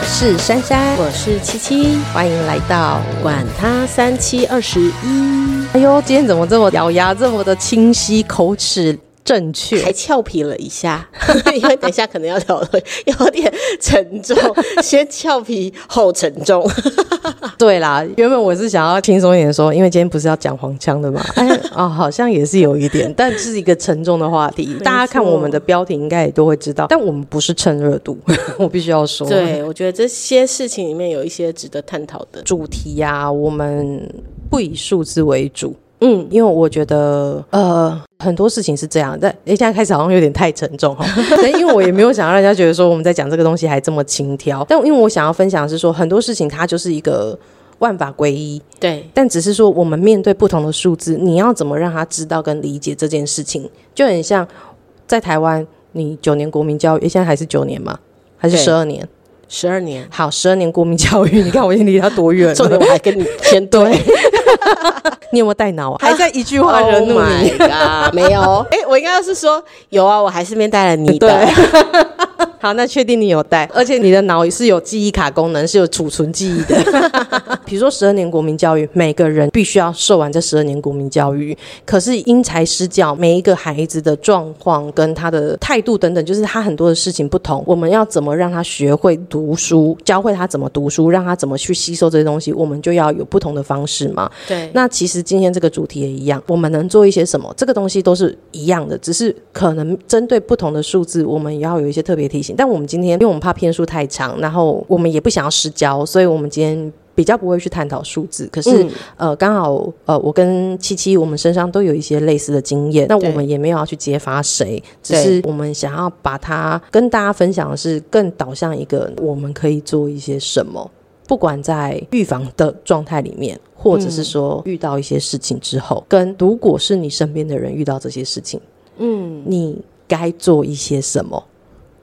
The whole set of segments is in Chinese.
我是珊珊，我是七七，欢迎来到管他三七二十一。哎呦，今天怎么这么咬牙，这么的清晰，口齿正确，还俏皮了一下，因为等一下可能要聊的有点沉重，先俏皮后沉重。对啦，原本我是想要轻松一点说，因为今天不是要讲黄腔的嘛，哎哦，好像也是有一点，但是一个沉重的话题。大家看我们的标题应该也都会知道，但我们不是趁热度，我必须要说。对，我觉得这些事情里面有一些值得探讨的主题呀，我们不以数字为主。嗯，因为我觉得，呃，很多事情是这样，但现在开始好像有点太沉重哈。但因为我也没有想让人家觉得说我们在讲这个东西还这么轻佻，但因为我想要分享的是说，很多事情它就是一个万法归一，对。但只是说我们面对不同的数字，你要怎么让他知道跟理解这件事情，就很像在台湾，你九年国民教育，现在还是九年吗？还是十二年？十二年。好，十二年国民教育，你看我已经离他多远了？重点我还跟你先对。你有没有带脑啊？还在一句话惹怒你？没有。哎，我应该是说有啊，我还是面带了你的。好，那确定你有带，而且你的脑是有记忆卡功能，是有储存记忆的。比如说十二年国民教育，每个人必须要受完这十二年国民教育。可是因材施教，每一个孩子的状况跟他的态度等等，就是他很多的事情不同。我们要怎么让他学会读书，教会他怎么读书，让他怎么去吸收这些东西，我们就要有不同的方式嘛。对。那其实今天这个主题也一样，我们能做一些什么？这个东西都是一样的，只是可能针对不同的数字，我们也要有一些特别提醒。但我们今天，因为我们怕篇数太长，然后我们也不想要失焦，所以我们今天比较不会去探讨数字。可是，呃，刚好，呃，我跟七七，我们身上都有一些类似的经验，那我们也没有要去揭发谁，只是我们想要把它跟大家分享的是，更导向一个我们可以做一些什么，不管在预防的状态里面，或者是说遇到一些事情之后，跟如果是你身边的人遇到这些事情，嗯，你该做一些什么？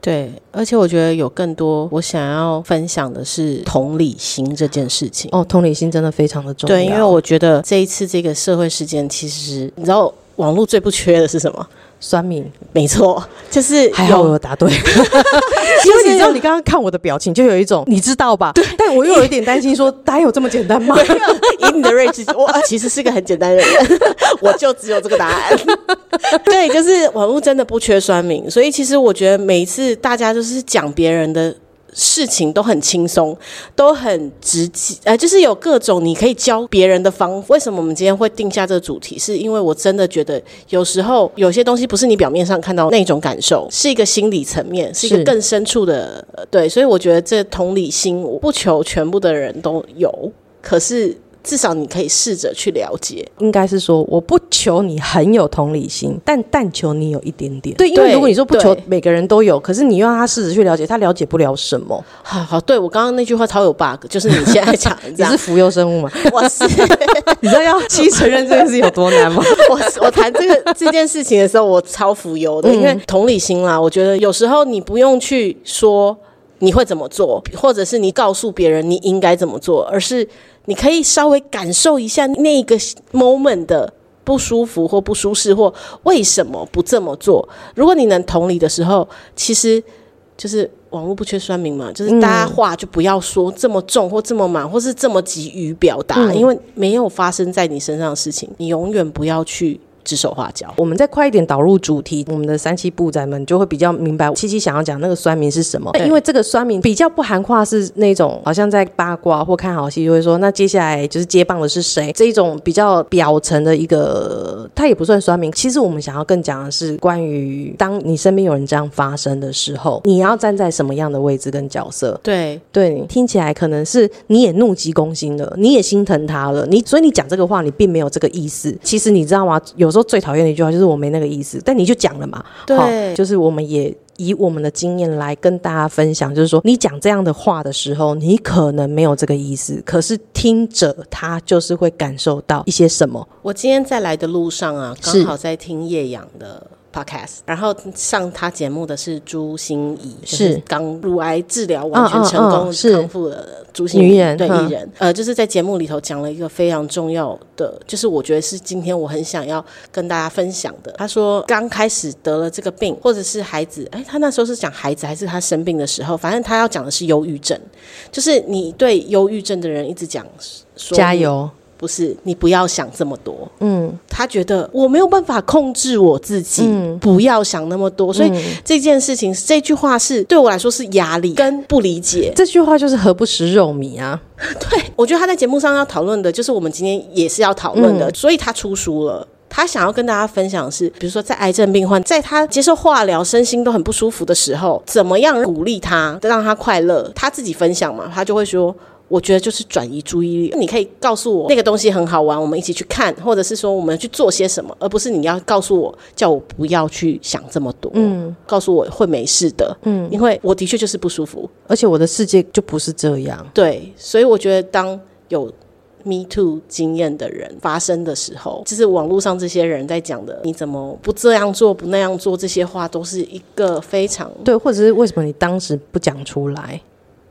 对，而且我觉得有更多我想要分享的是同理心这件事情。哦，同理心真的非常的重要。对，因为我觉得这一次这个社会事件，其实你知道，网络最不缺的是什么？酸民，没错，就是还好我答对，因为你知道，你刚刚看我的表情，就有一种你知道吧？对，但我又有一点担心，说 答案有这么简单吗？以你的睿智，我其实是个很简单的人，我就只有这个答案。对，就是网络真的不缺酸民，所以其实我觉得每一次大家就是讲别人的。事情都很轻松，都很直接，呃，就是有各种你可以教别人的方。为什么我们今天会定下这个主题？是因为我真的觉得有时候有些东西不是你表面上看到那种感受，是一个心理层面，是一个更深处的。对，所以我觉得这同理心，我不求全部的人都有，可是。至少你可以试着去了解，应该是说，我不求你很有同理心，但但求你有一点点。对，因为如果你说不求每个人都有，可是你又让他试着去了解，他了解不了什么。好好，对我刚刚那句话超有 bug，就是你现在讲，你 是浮游生物吗？我是，你知道要去承认这件事有多难吗？我我谈这个这件事情的时候，我超浮游的，因为同理心啦，我觉得有时候你不用去说你会怎么做，或者是你告诉别人你应该怎么做，而是。你可以稍微感受一下那个 moment 的不舒服或不舒适，或为什么不这么做。如果你能同理的时候，其实就是网络不缺酸民嘛，就是大家话就不要说这么重或这么满，或是这么急于表达，因为没有发生在你身上的事情，你永远不要去。指手画脚，我们再快一点导入主题，我们的三期部仔们就会比较明白七七想要讲那个酸民是什么。因为这个酸民比较不含话，是那种好像在八卦或看好戏，就会说那接下来就是接棒的是谁？这一种比较表层的一个，他也不算酸民。其实我们想要更讲的是关于当你身边有人这样发生的时候，你要站在什么样的位置跟角色？对对，听起来可能是你也怒急攻心了，你也心疼他了，你所以你讲这个话，你并没有这个意思。其实你知道吗？有。说最讨厌的一句话就是我没那个意思，但你就讲了嘛。对，就是我们也以我们的经验来跟大家分享，就是说你讲这样的话的时候，你可能没有这个意思，可是听者他就是会感受到一些什么。我今天在来的路上啊，刚好在听叶阳的。podcast，然后上他节目的是朱心怡，是。就是刚乳癌治疗完全成功康复的朱心怡对艺人，呃，就是在节目里头讲了一个非常重要的，就是我觉得是今天我很想要跟大家分享的。他说刚开始得了这个病，或者是孩子，哎，他那时候是讲孩子还是他生病的时候，反正他要讲的是忧郁症，就是你对忧郁症的人一直讲说加油，不是你不要想这么多，嗯，他觉得我没有办法控制我自己，嗯不要想那么多。所以这件事情，这句话是对我来说是压力跟不理解。这句话就是何不食肉糜啊？对我觉得他在节目上要讨论的，就是我们今天也是要讨论的，所以他出书了。他想要跟大家分享的是，比如说在癌症病患在他接受化疗、身心都很不舒服的时候，怎么样鼓励他，让他快乐。他自己分享嘛，他就会说。我觉得就是转移注意力，你可以告诉我那个东西很好玩，我们一起去看，或者是说我们去做些什么，而不是你要告诉我，叫我不要去想这么多，嗯，告诉我会没事的，嗯，因为我的确就是不舒服，而且我的世界就不是这样。对，所以我觉得当有 Me Too 经验的人发生的时候，就是网络上这些人在讲的，你怎么不这样做、不那样做，这些话都是一个非常对，或者是为什么你当时不讲出来？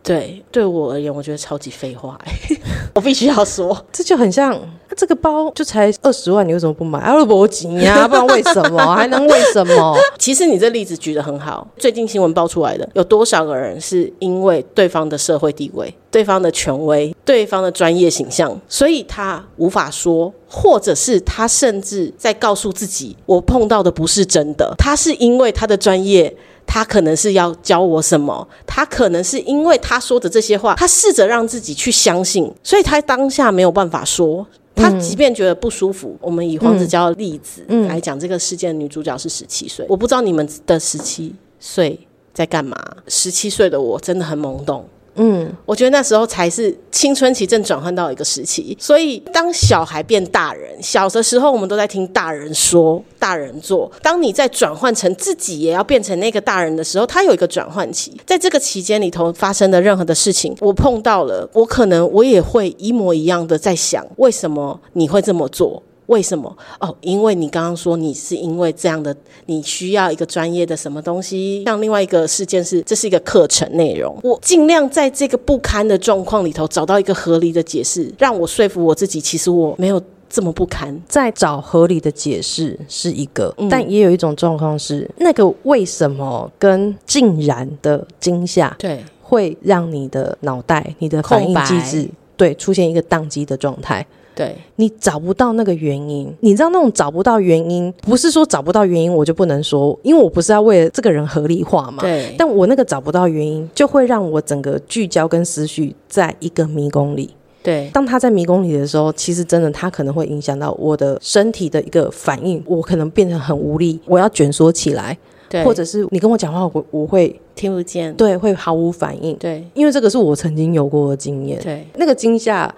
对对我而言，我觉得超级废话、欸，我必须要说，这就很像，啊这个包就才二十万，你为什么不买？啊，我急呀，不然为什么？还能为什么？其实你这例子举得很好。最近新闻爆出来的，有多少个人是因为对方的社会地位、对方的权威、对方的专业形象，所以他无法说，或者是他甚至在告诉自己，我碰到的不是真的。他是因为他的专业。他可能是要教我什么，他可能是因为他说的这些话，他试着让自己去相信，所以他当下没有办法说。他即便觉得不舒服，我们以黄子佼的例子来讲，这个事件女主角是十七岁，我不知道你们的十七岁在干嘛。十七岁的我真的很懵懂。嗯，我觉得那时候才是青春期正转换到一个时期，所以当小孩变大人，小的时候我们都在听大人说、大人做。当你在转换成自己也要变成那个大人的时候，他有一个转换期，在这个期间里头发生的任何的事情，我碰到了，我可能我也会一模一样的在想，为什么你会这么做？为什么？哦，因为你刚刚说你是因为这样的，你需要一个专业的什么东西。像另外一个事件是，这是一个课程内容，我尽量在这个不堪的状况里头找到一个合理的解释，让我说服我自己，其实我没有这么不堪。在找合理的解释是一个，嗯但也有一种状况是，那个为什么跟竟然的惊吓，对会让你的脑袋、你的反应空白机制，对出现一个宕机的状态。对。你找不到那个原因，你知道那种找不到原因，不是说找不到原因我就不能说，因为我不是要为了这个人合理化嘛。对，但我那个找不到原因，就会让我整个聚焦跟思绪在一个迷宫里。对。当他在迷宫里的时候，其实真的他可能会影响到我的身体的一个反应，我可能变得很无力，我要卷缩起来，对，或者是你跟我讲话，我我会听不见。对会毫无反应，对。因为这个是我曾经有过的经验。对。那个惊吓，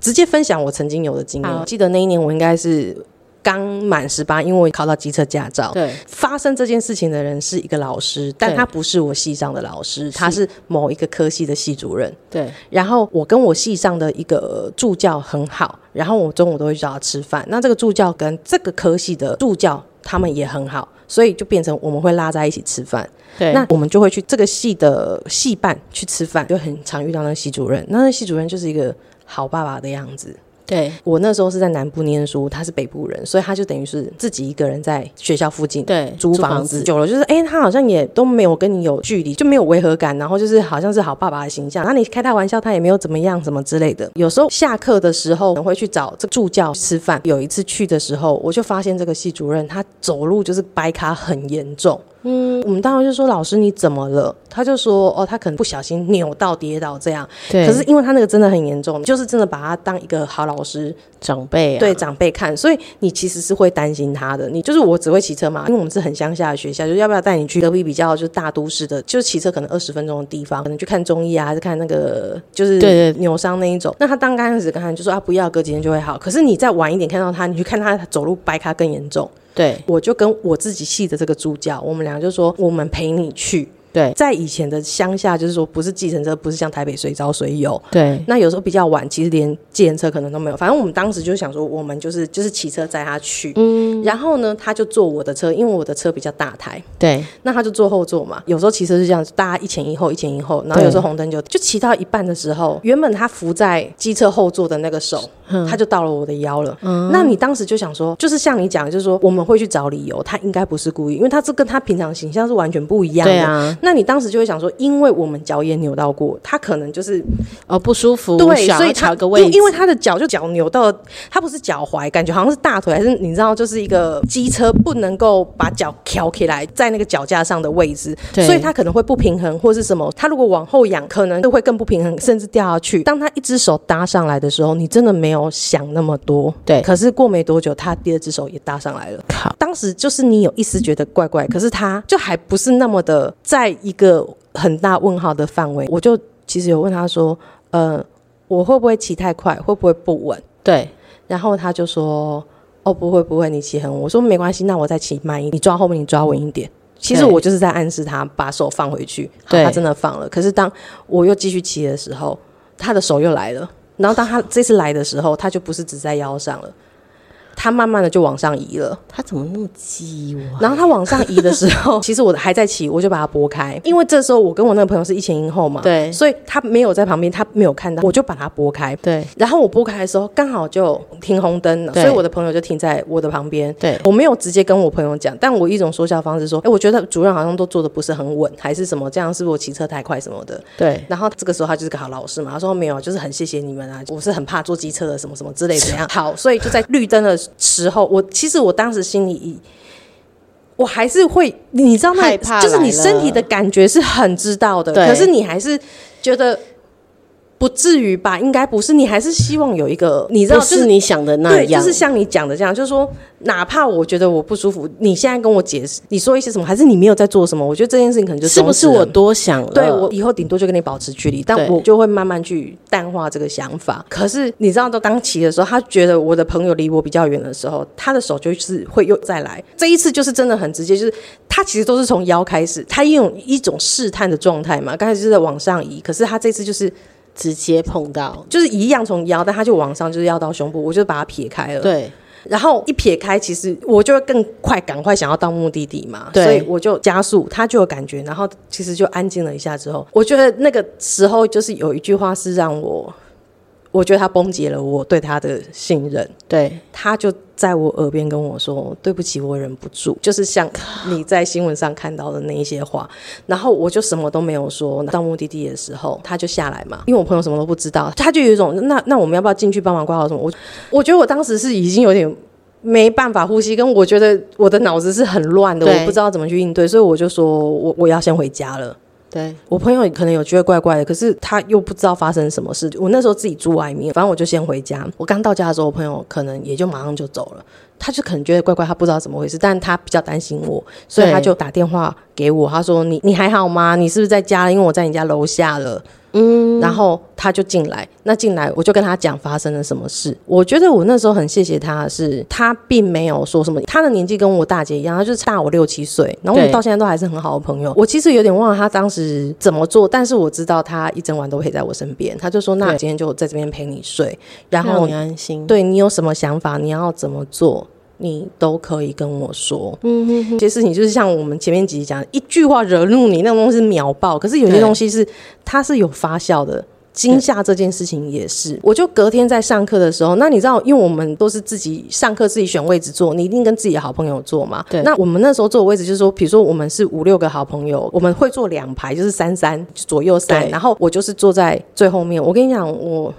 直接分享我曾经有的经验。我记得那一年我应该是刚满十八，因为我考到机车驾照。对发生这件事情的人是一个老师，但他不是我系上的老师，他是某一个科系的系主任。对然后我跟我系上的一个助教很好，然后我中午都会找他吃饭。那这个助教跟这个科系的助教他们也很好，所以就变成我们会拉在一起吃饭。对，那我们就会去这个系的系办去吃饭，就很常遇到那个系主任。那那系主任就是一个好爸爸的样子。对我那时候是在南部念书，他是北部人，所以他就等于是自己一个人在学校附近对租房子，久了就是哎、他好像也都没有跟你有距离，就没有违和感，然后就是好像是好爸爸的形象。那你开他玩笑，他也没有怎么样，什么之类的。有时候下课的时候，我会去找这个助教吃饭。有一次去的时候，我就发现这个系主任他走路就是掰卡很严重。嗯，我们当时就说老师你怎么了？他就说哦，他可能不小心扭到跌倒这样。对，可是因为他那个真的很严重，就是真的把他当一个好老师长辈啊，对长辈看，所以你其实是会担心他的。你就是我只会骑车嘛，因为我们是很乡下的学校，就是要不要带你去隔壁比较就是大都市的，就是骑车可能二十分钟的地方，可能去看中医啊，还是看那个就是对对扭伤那一种。那他刚刚开始跟他就说啊不要，隔几天就会好。可是你再晚一点看到他，你去看他走路掰咖更严重。对我就跟我自己系的这个助教，我们俩就说我们陪你去。对在以前的乡下，就是说不是计程车，不是像台北随招随有。对那有时候比较晚，其实连计程车可能都没有。反正我们当时就想说，我们就是就是骑车载他去，嗯，然后呢，他就坐我的车，因为我的车比较大台，对那他就坐后座嘛。有时候骑车是这样，大家一前一后，一前一后，然后有时候红灯就就骑到一半的时候，原本他扶在机车后座的那个手，他就到了我的腰了。那你当时就想说，就是像你讲的，就是说我们会去找理由，他应该不是故意，因为他这跟他平常形象是完全不一样的。对啊，那你当时就会想说，因为我们脚也扭到过，他可能就是哦不舒服，对，所以他因因为他的脚就脚扭到，他不是脚踝，感觉好像是大腿，还是你知道，就是一个机车不能够把脚翘起来在那个脚架上的位置，对所以他可能会不平衡或是什么。他如果往后仰，可能就会更不平衡，甚至掉下去。当他一只手搭上来的时候，你真的没有想那么多，对可是过没多久，他第二只手也搭上来了。靠，当时就是你有一丝觉得怪怪，可是他就还不是那么的在一个很大问号的范围。我就其实有问他说，呃，我会不会骑太快，会不会不稳？对然后他就说，哦，不会不会，你骑很稳。我说没关系，那我再骑慢一点，你抓后面，你抓稳一点。其实我就是在暗示他把手放回去，对他真的放了。可是当我又继续骑的时候，他的手又来了。然后当他这次来的时候，他就不是只在腰上了，他慢慢的就往上移了。他怎么那么激我？然后他往上移的时候，其实我还在骑，我就把它拨开，因为这时候我跟我那个朋友是一前一后嘛，对所以他没有在旁边，他没有看到，我就把它拨开。对然后我拨开的时候，刚好就停红灯了，所以我的朋友就停在我的旁边。对我没有直接跟我朋友讲，但我一种说笑方式说，哎，我觉得主任好像都做的不是很稳，还是什么，这样是不是我骑车太快什么的？对然后这个时候他就是个好老师嘛，他说没有，就是很谢谢你们啊，我是很怕坐机车的什么什么之类的怎样。好，所以就在绿灯的时候，我其实我当时心里。我还是会，你知道那害怕就是你身体的感觉是很知道的，可是你还是觉得不至于吧？应该不是，你还是希望有一个，你知道，就是你想的那对，样，就是像你讲的这样，就是说，哪怕我觉得我不舒服，你现在跟我解释，你说一些什么，还是你没有在做什么，我觉得这件事情可能就是不是我多想了？对我以后顶多就跟你保持距离，但我就会慢慢去淡化这个想法。可是你知道，到刚骑的时候，他觉得我的朋友离我比较远的时候，他的手就是会又再来。这一次就是真的很直接，就是他其实都是从腰开始，他用一种试探的状态嘛，刚才就是在往上移，可是他这次就是直接碰到，就是一样从腰，但他就往上，就是要到胸部，我就把它撇开了。对。然后一撇开，其实我就会更快，赶快想要到目的地嘛，对。所以我就加速，他就有感觉，然后其实就安静了一下之后，我觉得那个时候就是有一句话是让我，我觉得他崩解了我对他的信任，对他就在我耳边跟我说：“对不起，我忍不住。”就是像你在新闻上看到的那一些话，然后我就什么都没有说。到目的地的时候，他就下来嘛，因为我朋友什么都不知道，他就有一种那那我们要不要进去帮忙挂号什么？我我觉得我当时是已经有点。没办法呼吸，跟我觉得我的脑子是很乱的，对我不知道怎么去应对，所以我就说我我要先回家了。对我朋友可能有觉得怪怪的，可是他又不知道发生什么事。我那时候自己住外面，反正我就先回家。我刚到家的时候，我朋友可能也就马上就走了。他就可能觉得怪怪，他不知道怎么回事，但他比较担心我，所以他就打电话给我，他说：“你你还好吗？你是不是在家？因为我在你家楼下了。”嗯，然后他就进来，那进来我就跟他讲发生了什么事。我觉得我那时候很谢谢他的是，他并没有说什么，他的年纪跟我大姐一样，他就是大我六七岁，然后我们到现在都还是很好的朋友。我其实有点忘了他当时怎么做，但是我知道他一整晚都陪在我身边。他就说：“那对今天就在这边陪你睡，然后你安心。对你有什么想法，你要怎么做，你都可以跟我说。嗯哼哼，这些事情就是像我们前面几集讲的，一句话惹怒你，那种东西是秒爆。可是有些东西是它是有发酵的。惊吓这件事情也是，我就隔天在上课的时候，那你知道，因为我们都是自己上课自己选位置坐，你一定跟自己的好朋友坐嘛。对那我们那时候坐的位置就是说，比如说我们是五六个好朋友，我们会坐两排，就是三三左右三，然后我就是坐在最后面。我跟你讲，我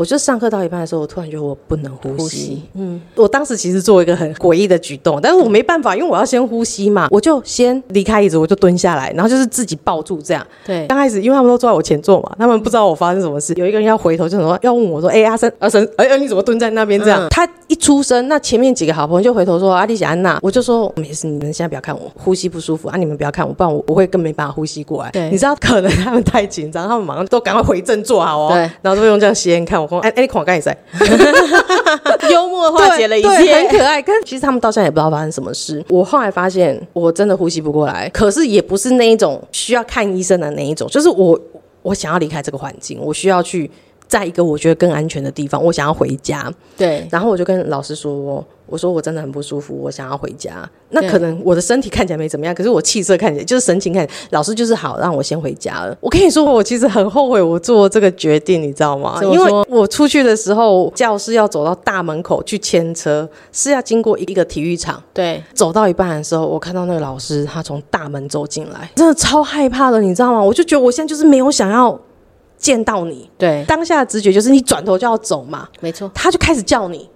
我就上课到一半的时候，我突然觉得我不能呼吸。呼吸嗯，我当时其实做一个很诡异的举动，但是我没办法，因为我要先呼吸嘛，我就先离开椅子，我就蹲下来，然后就是自己抱住这样。对刚开始，因为他们都坐在我前座嘛，他们不知道我发生什么事。有一个人要回头，就说要问我说：“哎、阿生，阿生，哎、哎，你怎么蹲在那边这样？”嗯他一出声，那前面几个好朋友就回头说：“阿丽小安娜。”我就说：“没事，你们现在不要看我，呼吸不舒服啊，你们不要看我，不然我我会更没办法呼吸过来。”对你知道，可能他们太紧张，他们马上都赶快回正坐好哦，对然后都用这样斜眼看我，公，哎哎，狂干也在，幽默化解了一对对很。可爱。可是其实他们到现在也不知道发生什么事。我后来发现，我真的呼吸不过来，可是也不是那一种需要看医生的那一种，就是我我想要离开这个环境，我需要去在一个我觉得更安全的地方，我想要回家。对然后我就跟老师说，我说我真的很不舒服，我想要回家。那可能我的身体看起来没怎么样，可是我气色看起来就是神情看起来，老师就是好让我先回家了。我跟你说，我其实很后悔我做这个决定，你知道吗？因为我出去的时候，教室要走到大门口去牵车，是要经过一个体育场。对走到一半的时候，我看到那个老师，他从大门走进来，真的超害怕的，你知道吗？我就觉得我现在就是没有想要见到你，对，当下的直觉就是你转头就要走嘛，没错。他就开始叫你。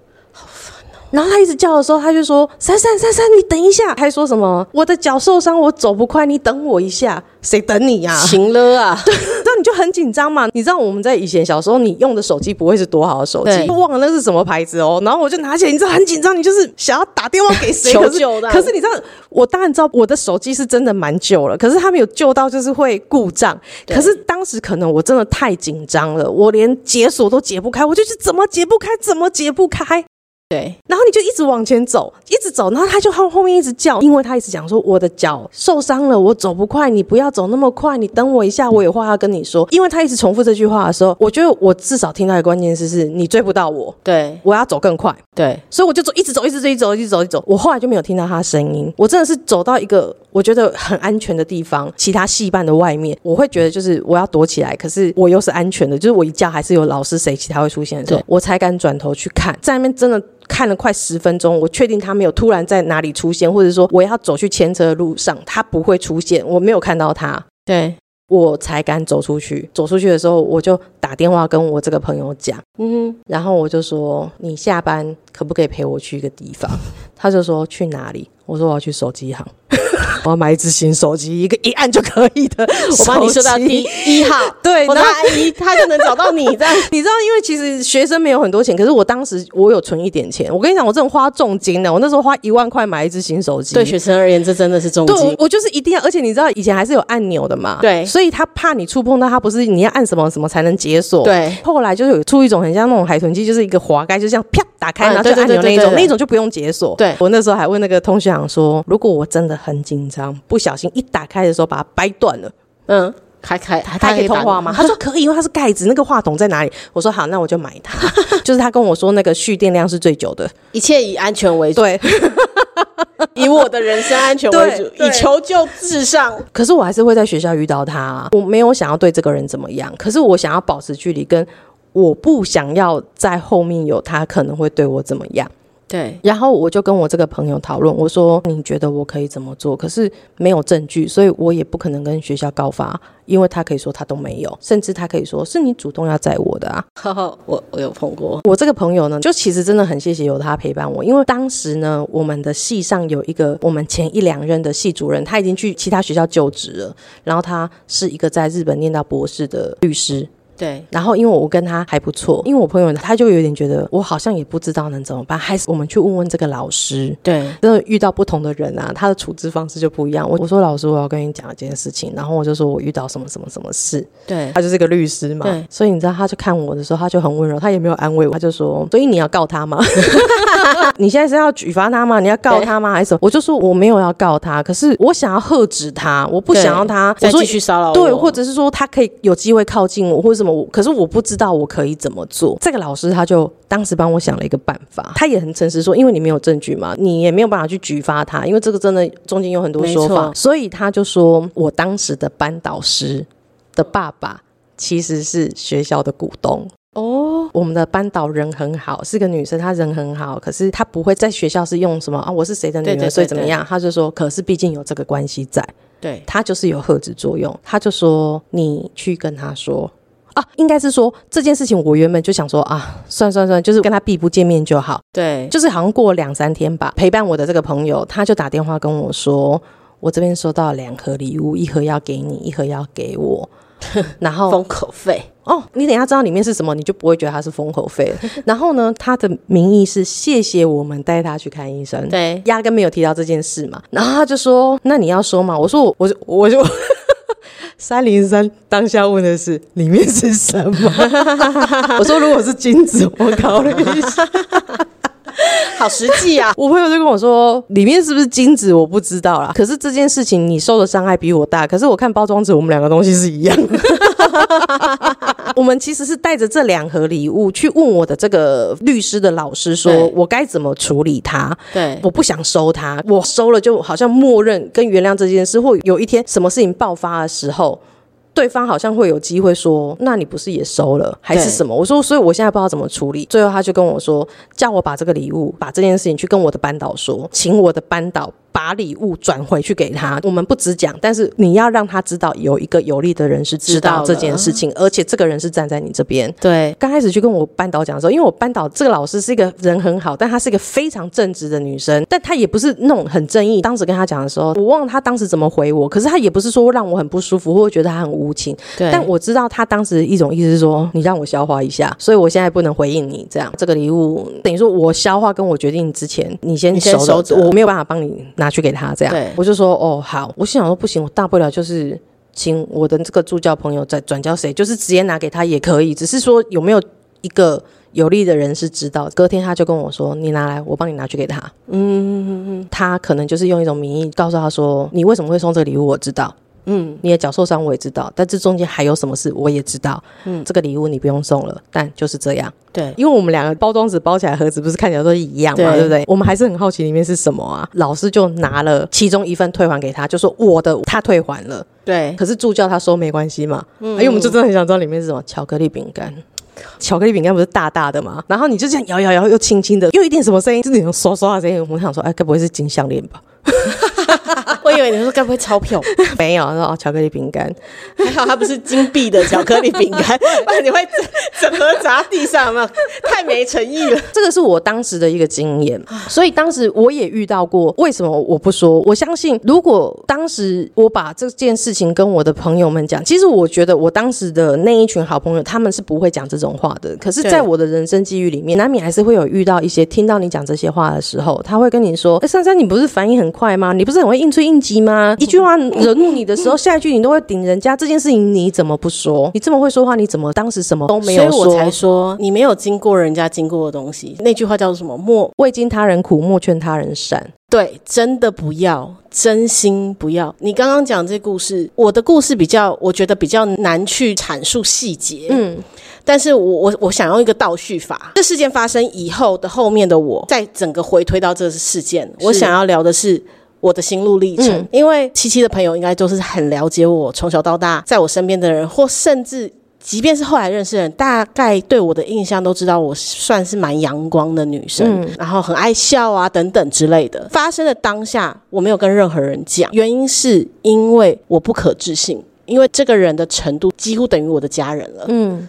然后他一直叫的时候，他就说：“珊珊，珊珊，你等一下。”还说什么：“我的脚受伤，我走不快，你等我一下。”谁等你呀、行了啊，那你就很紧张嘛。你知道我们在以前小时候，你用的手机不会是多好的手机对，忘了那是什么牌子哦。然后我就拿起来，你知道很紧张，你就是 想要打电话给谁 求救的可是你知道，我当然知道我的手机是真的蛮旧了，可是他没有旧到就是会故障。可是当时可能我真的太紧张了，我连解锁都解不开，我就是怎么解不开，怎么解不开。对然后你就一直往前走，一直走，然后他就后后面一直叫，因为他一直讲说我的脚受伤了，我走不快，你不要走那么快，你等我一下，我有话要跟你说。因为他一直重复这句话的时候，我觉得我至少听到的关键词是你追不到我，对我要走更快，对所以我就走，一直走，一直走，一直走，一直走，一直走。我后来就没有听到他的声音，我真的是走到一个我觉得很安全的地方，其他戏班的外面，我会觉得就是我要躲起来，可是我又是安全的，就是我一叫还是有老师谁其他会出现的时候对，我才敢转头去看，在那边真的。看了快十分钟，我确定他没有突然在哪里出现，或者说我要走去牵车的路上，他不会出现，我没有看到他，对，我才敢走出去。走出去的时候，我就打电话跟我这个朋友讲，嗯然后我就说：“你下班可不可以陪我去一个地方？” 他就说：“去哪里？”我说：“我要去手机行，我要买一只新手机，一个一按就可以的。我帮你设到第一号，对，我然后拿一，他就能找到你这样。你知道，因为其实学生没有很多钱，可是我当时我有存一点钱。我跟你讲，我这种花重金的，我那时候花一万块买一只新手机。对学生而言，这真的是重对，我金。我就是一定要，而且你知道以前还是有按钮的嘛，对所以他怕你触碰到它，不是你要按什么什么才能解锁，对后来就是有出一种很像那种海豚机，就是一个滑盖，就这样啪打开，嗯然后就按钮那一种，那一种就不用解锁。对我那时候还问那个通讯长说，如果我真的很紧张，不小心一打开的时候把它掰断了，嗯，开开，还可以通话吗？他说 可以，因为它是盖子，那个话筒在哪里？我说好，那我就买它。就是他跟我说那个蓄电量是最久的，一切以安全为主，对。以我的人身安全为主，以求救至上。可是我还是会在学校遇到他、啊，我没有想要对这个人怎么样，可是我想要保持距离，跟我不想要在后面有他可能会对我怎么样。对然后我就跟我这个朋友讨论，我说你觉得我可以怎么做？可是没有证据，所以我也不可能跟学校告发，因为他可以说他都没有，甚至他可以说是你主动要载我的啊。我我有碰过，我这个朋友呢，就其实真的很谢谢有他陪伴我，因为当时呢，我们的系上有一个我们前一两任的系主任，他已经去其他学校就职了，然后他是一个在日本念到博士的律师。对然后因为我跟他还不错，因为我朋友他就有点觉得我好像也不知道能怎么办，还是我们去问问这个老师。对真的遇到不同的人啊，他的处置方式就不一样。我我说老师，我要跟你讲一件事情，然后我就说我遇到什么什么什么事，对他就是个律师嘛对，所以你知道，他就看我的时候，他就很温柔，他也没有安慰我，他就说：“所以你要告他吗？你现在是要举发他吗？你要告他吗？还是什么？”我就说我没有要告他，可是我想要喝止他，我不想要他，我说再继续骚扰我，对，或者是说他可以有机会靠近我，或者什么我，可是我不知道我可以怎么做。这个老师他就当时帮我想了一个办法，他也很诚实说，因为你没有证据嘛，你也没有办法去举发他，因为这个真的中间有很多说法所以他就说我当时的班导师的爸爸其实是学校的股东。哦，我们的班导人很好，是个女生，她人很好，可是她不会在学校是用什么啊，我是谁的女儿，对对对所以怎么样？她就说，可是毕竟有这个关系在，对他就是有赫子作用，他就说你去跟他说啊，应该是说这件事情，我原本就想说啊，算算算，就是跟他避不见面就好，对，就是好像过两三天吧，陪伴我的这个朋友，他就打电话跟我说，我这边收到两盒礼物，一盒要给你，一盒要给我。然后封口费，哦，你等一下知道里面是什么，你就不会觉得它是封口费了。然后呢，他的名义是谢谢我们带他去看医生，对压根没有提到这件事嘛。然后他就说：“那你要说嘛？”我说我：“我就我就 三零三当下问的是里面是什么？我说如果是金子，我考虑一下。好实际啊！我朋友就跟我说，里面是不是金子我不知道啦。可是这件事情你受的伤害比我大，可是我看包装纸，我们两个东西是一样的。我们其实是带着这两盒礼物去问我的这个律师的老师，说对我该怎么处理它。对我不想收它，我收了就好像默认跟原谅这件事，或有一天什么事情爆发的时候。对方好像会有机会说：“那你不是也收了，还是什么？”我说：“所以我现在不知道怎么处理。”最后他就跟我说：“叫我把这个礼物，把这件事情去跟我的班导说，请我的班导把礼物转回去给他。我们不只讲，但是你要让他知道有一个有利的人是知知道这件事情，而且这个人是站在你这边。”对刚开始去跟我班导讲的时候，因为我班导这个老师是一个人很好，但她是一个非常正直的女生，但她也不是那种很正义。当时跟她讲的时候，我忘了她当时怎么回我，可是她也不是说让我很不舒服，或者觉得她很无情，对，但我知道她当时一种意思是说，你让我消化一下，所以我现在不能回应你这样。这个礼物等于说我消化跟我决定之前，你先你先收着我没有办法帮你拿去给他这样对。我就说哦好，我心想说不行，我大不了就是。请我的这个助教朋友再转交谁，就是直接拿给他也可以，只是说有没有一个有利的人是知道。隔天他就跟我说：“你拿来，我帮你拿去给他。”嗯，他可能就是用一种名义告诉他说：“你为什么会送这个礼物？我知道。”嗯，你的脚受伤我也知道，但这中间还有什么事我也知道。嗯，这个礼物你不用送了，但就是这样。对因为我们两个包装纸包起来盒子不是看起来都是一样嘛，对对不对？我们还是很好奇里面是什么啊。老师就拿了其中一份退还给他，就说我的他退还了，对可是助教他说没关系嘛。嗯因为我们就真的很想知道里面是什么，巧克力饼干。巧克力饼干不是大大的嘛，然后你就这样摇摇摇，又轻轻的，又一点什么声音，就是那种刷刷的声音。我想说，哎，该不会是金项链吧？我以为你说该不会钞票？没有，他说哦，巧克力饼干。还好它不是金币的巧克力饼干，不然你会整整盒砸地上，有没有？太没诚意了。这个是我当时的一个经验，所以当时我也遇到过。为什么我不说？我相信，如果当时我把这件事情跟我的朋友们讲，其实我觉得我当时的那一群好朋友，他们是不会讲这种话的。可是，在我的人生际遇里面，难免还是会有遇到一些听到你讲这些话的时候，他会跟你说：“哎，珊珊，你不是反应很快吗？你不是很会应出应急吗？一句话惹怒你的时候，下一句你都会顶人家。这件事情你怎么不说？你这么会说话，你怎么当时什么都没有说？所以我才说你没有经过人家经过的东西。那句话叫做什么？莫未经他人苦，莫劝他人善。”对，真的不要，真心不要。你刚刚讲这故事，我的故事比较，我觉得比较难去阐述细节。嗯，但是我我我想用一个倒叙法，这事件发生以后的后面的我，在整个回推到这个事件，我想要聊的是。我的心路历程，嗯。因为七七的朋友应该都是很了解我从小到大在我身边的人，或甚至即便是后来认识的人，大概对我的印象都知道我算是蛮阳光的女生，嗯。然后很爱笑啊等等之类的。发生的当下，我没有跟任何人讲，原因是因为我不可置信，因为这个人的程度几乎等于我的家人了。嗯，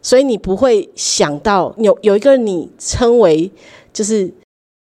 所以你不会想到有有一个你称为就是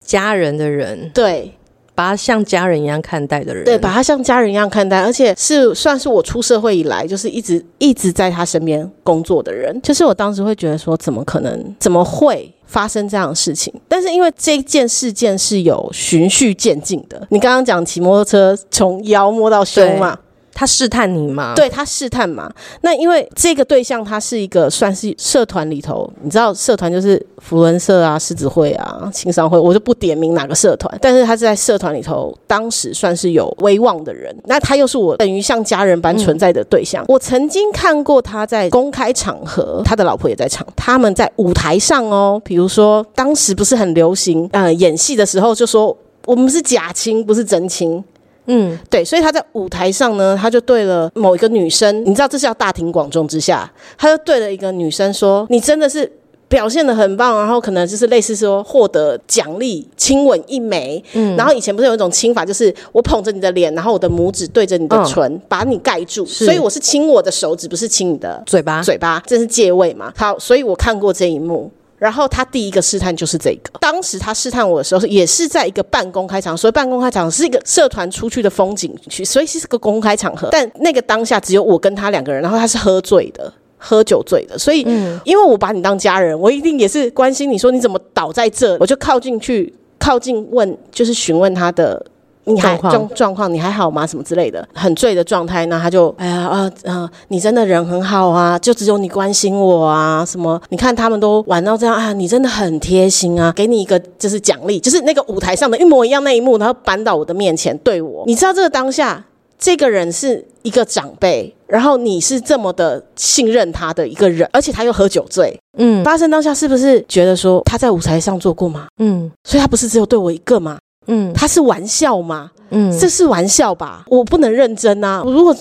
家人的人，对把他像家人一样看待的人，对，把他像家人一样看待，而且是算是我出社会以来就是一直一直在他身边工作的人。就是我当时会觉得说，怎么可能？怎么会？发生这样的事情，但是因为这件事件是有循序渐进的。你刚刚讲骑摩托车从腰摸到胸嘛，他试探你吗？，对他试探嘛。那因为这个对象他是一个算是社团里头，你知道社团就是福伦社啊、狮子会啊、青商会，我就不点名哪个社团，但是他是在社团里头，当时算是有威望的人。那他又是我等于像家人般存在的对象。我曾经看过他在公开场合，他的老婆也在场，他们在舞台上哦，比如说当时不是很流行，呃，演戏的时候就说。我们是假亲，不是真亲。嗯，对，所以他在舞台上呢，他就对了某一个女生，你知道这是要大庭广众之下，他就对了一个女生说：“你真的是表现的很棒，然后可能就是类似说获得奖励，亲吻一枚。嗯，然后以前不是有一种亲法，就是我捧着你的脸，然后我的拇指对着你的嗯唇，把你盖住，所以我是亲我的手指，不是亲你的嘴巴，嘴巴，这是借位嘛？好，所以我看过这一幕。然后他第一个试探就是这个，当时他试探我的时候，也是在一个半公开场，所以半公开场是一个社团出去的风景区，所以是个公开场合。但那个当下只有我跟他两个人，然后他是喝醉的。喝酒醉的，所以、因为我把你当家人，我一定也是关心你说你怎么倒在这，我就靠近去，靠近问，就是询问他的你还状况状状况，你还好吗？什么之类的，很醉的状态，那他就哎呀啊啊，你真的人很好啊，就只有你关心我啊，什么？你看他们都玩到这样啊，你真的很贴心啊，给你一个就是奖励，就是那个舞台上的一模一样那一幕，然后搬到我的面前对我，你知道这个当下，这个人是一个长辈，然后你是这么的信任他的一个人，而且他又喝酒醉，嗯发生当下是不是觉得说他在舞台上做过吗？嗯所以他不是只有对我一个吗？嗯他是玩笑吗？嗯，这是玩笑吧？我不能认真啊！我如果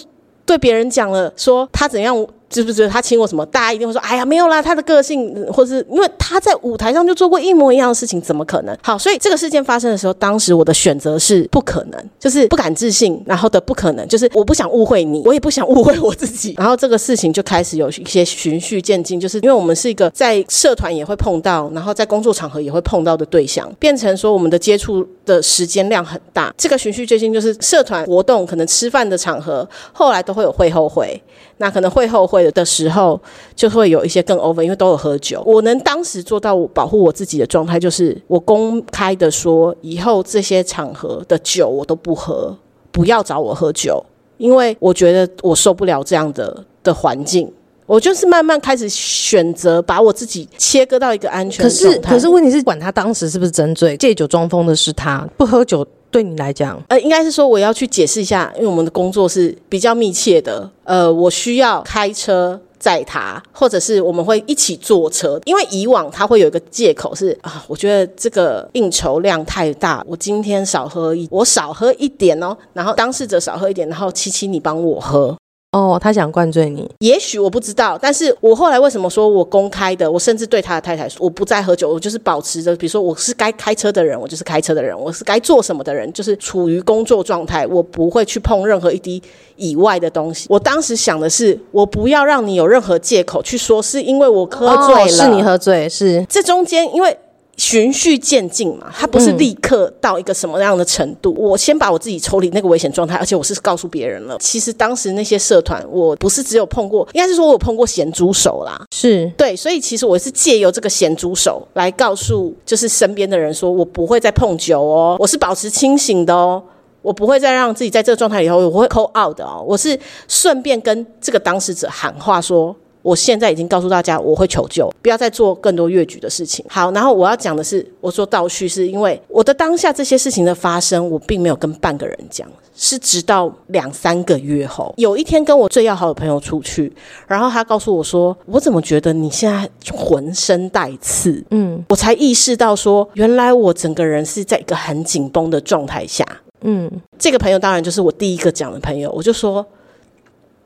对别人讲了说他怎样，知不知道他亲我什么，大家一定会说：“哎呀，没有啦，他的个性，或是因为他在舞台上就做过一模一样的事情，怎么可能？”好，所以这个事件发生的时候，当时我的选择是不可能，就是不敢置信，然后的不可能，就是我不想误会你，我也不想误会我自己。然后这个事情就开始有一些循序渐进，就是因为我们是一个在社团也会碰到，然后在工作场合也会碰到的对象，变成说我们的接触的时间量很大。这个循序渐进就是社团活动，可能吃饭的场合，后来都会有会后会。那可能会后悔的时候，就会有一些更 over，因为都有喝酒。我能当时做到保护我自己的状态，就是我公开的说，以后这些场合的酒我都不喝，不要找我喝酒，因为我觉得我受不了这样的的环境。我就是慢慢开始选择把我自己切割到一个安全可。是可是问题是，管他当时是不是真醉，借酒装疯的是他，不喝酒对你来讲，呃，应该是说我要去解释一下，因为我们的工作是比较密切的，呃，我需要开车载他，或者是我们会一起坐车，因为以往他会有一个借口是啊，我觉得这个应酬量太大，我今天少喝一，我少喝一点哦，然后当事者少喝一点，然后七七你帮我喝，哦，他想灌醉你，也许我不知道，但是我后来为什么说我公开的，我甚至对他的太太说，我不再喝酒，我就是保持着，比如说我是该开车的人，我就是开车的人，我是该做什么的人，就是处于工作状态，我不会去碰任何一滴以外的东西。我当时想的是，我不要让你有任何借口去说是因为我喝醉了，哦是你喝醉，是这中间因为。循序渐进嘛，它不是立刻到一个什么样的程度。我先把我自己抽离那个危险状态，而且我是告诉别人了。其实当时那些社团，我不是只有碰过，应该是说我有碰过咸猪手啦。是，对，所以其实我是借由这个咸猪手来告诉，就是身边的人说，我不会再碰酒哦，我是保持清醒的哦。我不会再让自己在这个状态里头，我会 call out 的哦。我是顺便跟这个当事者喊话说，我现在已经告诉大家，我会求救，不要再做更多越矩的事情。好，然后我要讲的是，我说倒叙，是因为我的当下这些事情的发生，我并没有跟半个人讲，是直到两三个月后，有一天跟我最要好的朋友出去，然后他告诉我说，我怎么觉得你现在浑身带刺？嗯我才意识到说，原来我整个人是在一个很紧绷的状态下。嗯这个朋友当然就是我第一个讲的朋友，我就说，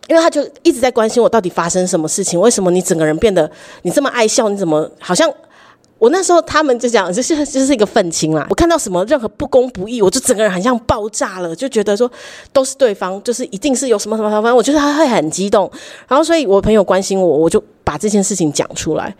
因为他就一直在关心我到底发生什么事情，为什么你整个人变得你这么爱笑，你怎么好像。我那时候他们就讲，就是就是一个愤青啦。我看到什么任何不公不义，我就整个人好像爆炸了，就觉得说都是对方，就是一定是有什么什么，反正我觉得他会很激动。然后所以我朋友关心我，我就把这件事情讲出来。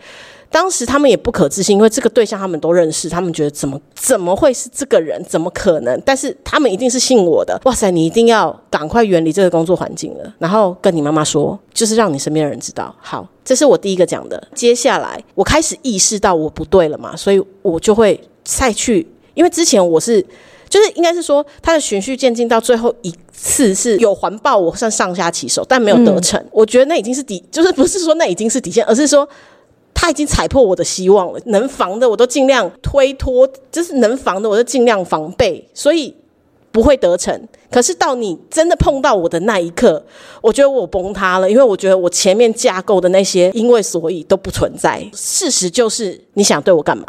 当时他们也不可置信，因为这个对象他们都认识，他们觉得怎么怎么会是这个人？怎么可能？但是他们一定是信我的。哇塞，你一定要赶快远离这个工作环境了，然后跟你妈妈说，就是让你身边的人知道。好，这是我第一个讲的。接下来我开始意识到我不对了嘛，所以我就会再去，因为之前我是。就是应该是说，他的循序渐进到最后一次是有环抱我算上下其手，但没有得逞。我觉得那已经是底，就是不是说那已经是底线，而是说他已经踩破我的希望了。能防的我都尽量推脱，就是能防的我就尽量防备，所以不会得逞。可是到你真的碰到我的那一刻，我觉得我崩塌了，因为我觉得我前面架构的那些因为所以都不存在。事实就是你想对我干嘛？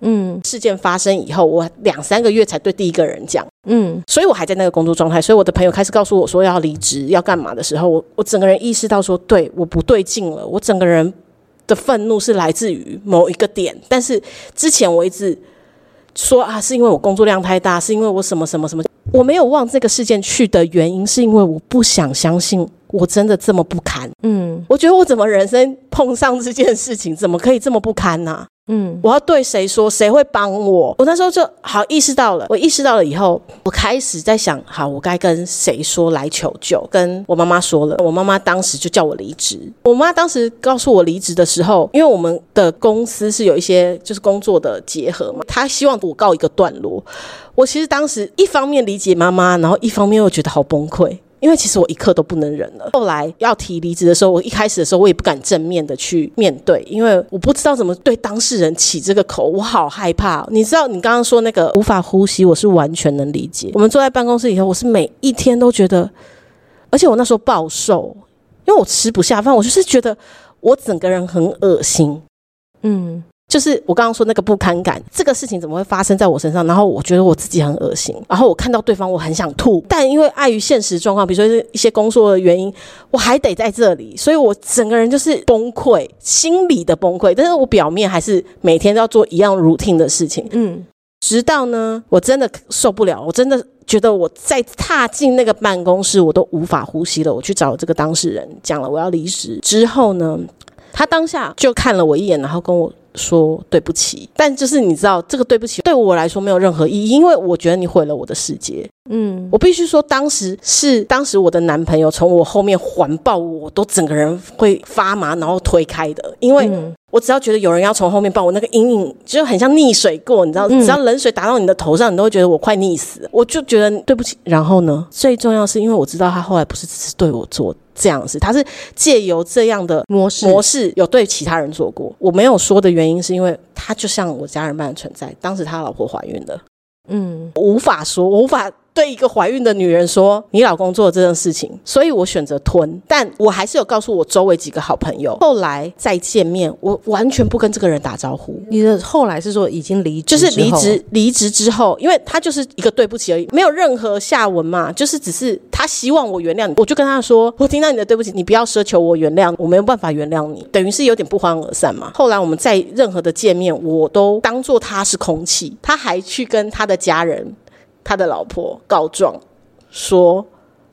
嗯事件发生以后，我两三个月才对第一个人讲，嗯所以我还在那个工作状态。所以我的朋友开始告诉我说要离职、要干嘛的时候，我我整个人意识到说，对，我不对劲了。我整个人的愤怒是来自于某一个点，但是之前我一直说啊，是因为我工作量太大，是因为我什么什么什么，我没有往这个事件去的原因，是因为我不想相信我真的这么不堪。嗯我觉得我怎么人生碰上这件事情，怎么可以这么不堪呢、嗯，我要对谁说？谁会帮我？我那时候就好意识到了。我意识到了以后，我开始在想，好，我该跟谁说来求救？跟我妈妈说了。我妈妈当时就叫我离职。我妈当时告诉我离职的时候，因为我们的公司是有一些就是工作的结合嘛，她希望我告一个段落。我其实当时一方面理解妈妈，然后一方面又觉得好崩溃。因为其实我一刻都不能忍了。后来要提离职的时候，我一开始的时候我也不敢正面的去面对，因为我不知道怎么对当事人起这个口，我好害怕。你知道，你刚刚说那个无法呼吸，我是完全能理解。我们坐在办公室以后，我是每一天都觉得，而且我那时候暴瘦，因为我吃不下饭，我就是觉得我整个人很恶心。嗯。就是我刚刚说那个不堪感，这个事情怎么会发生在我身上？然后我觉得我自己很恶心，然后我看到对方我很想吐，但因为碍于现实状况，比如说一些工作的原因，我还得在这里，所以我整个人就是崩溃，心理的崩溃。但是我表面还是每天都要做一样 routine 的事情，嗯，直到呢我真的受不了，我真的觉得我再踏进那个办公室我都无法呼吸了。我去找这个当事人讲了我要离职之后呢，他当下就看了我一眼，然后跟我。说对不起，但就是你知道，这个对不起对我来说没有任何意义，因为我觉得你毁了我的世界。嗯，我必须说，当时是当时我的男朋友从我后面环抱我，都整个人会发麻，然后推开的，因为我只要觉得有人要从后面抱我，那个阴影就很像溺水过，你知道，只要冷水打到你的头上，你都会觉得我快溺死，我就觉得对不起。然后呢，最重要是因为我知道他后来不是只是对我做这样子，他是借由这样的模式模式有对其他人做过。我没有说的原因是因为他就像我家人般的存在，当时他老婆怀孕了，嗯，无法说，我无法。对一个怀孕的女人说：“你老公做这件事情，所以我选择吞。但我还是有告诉我周围几个好朋友。后来再见面，我完全不跟这个人打招呼。你的后来是说已经离职，就是离职离职之后，因为他就是一个对不起而已，没有任何下文嘛。就是只是他希望我原谅你，我就跟他说：我听到你的对不起，你不要奢求我原谅，我没有办法原谅你，等于是有点不欢而散嘛。后来我们在任何的见面，我都当做他是空气。他还去跟他的家人。”他的老婆告状说：“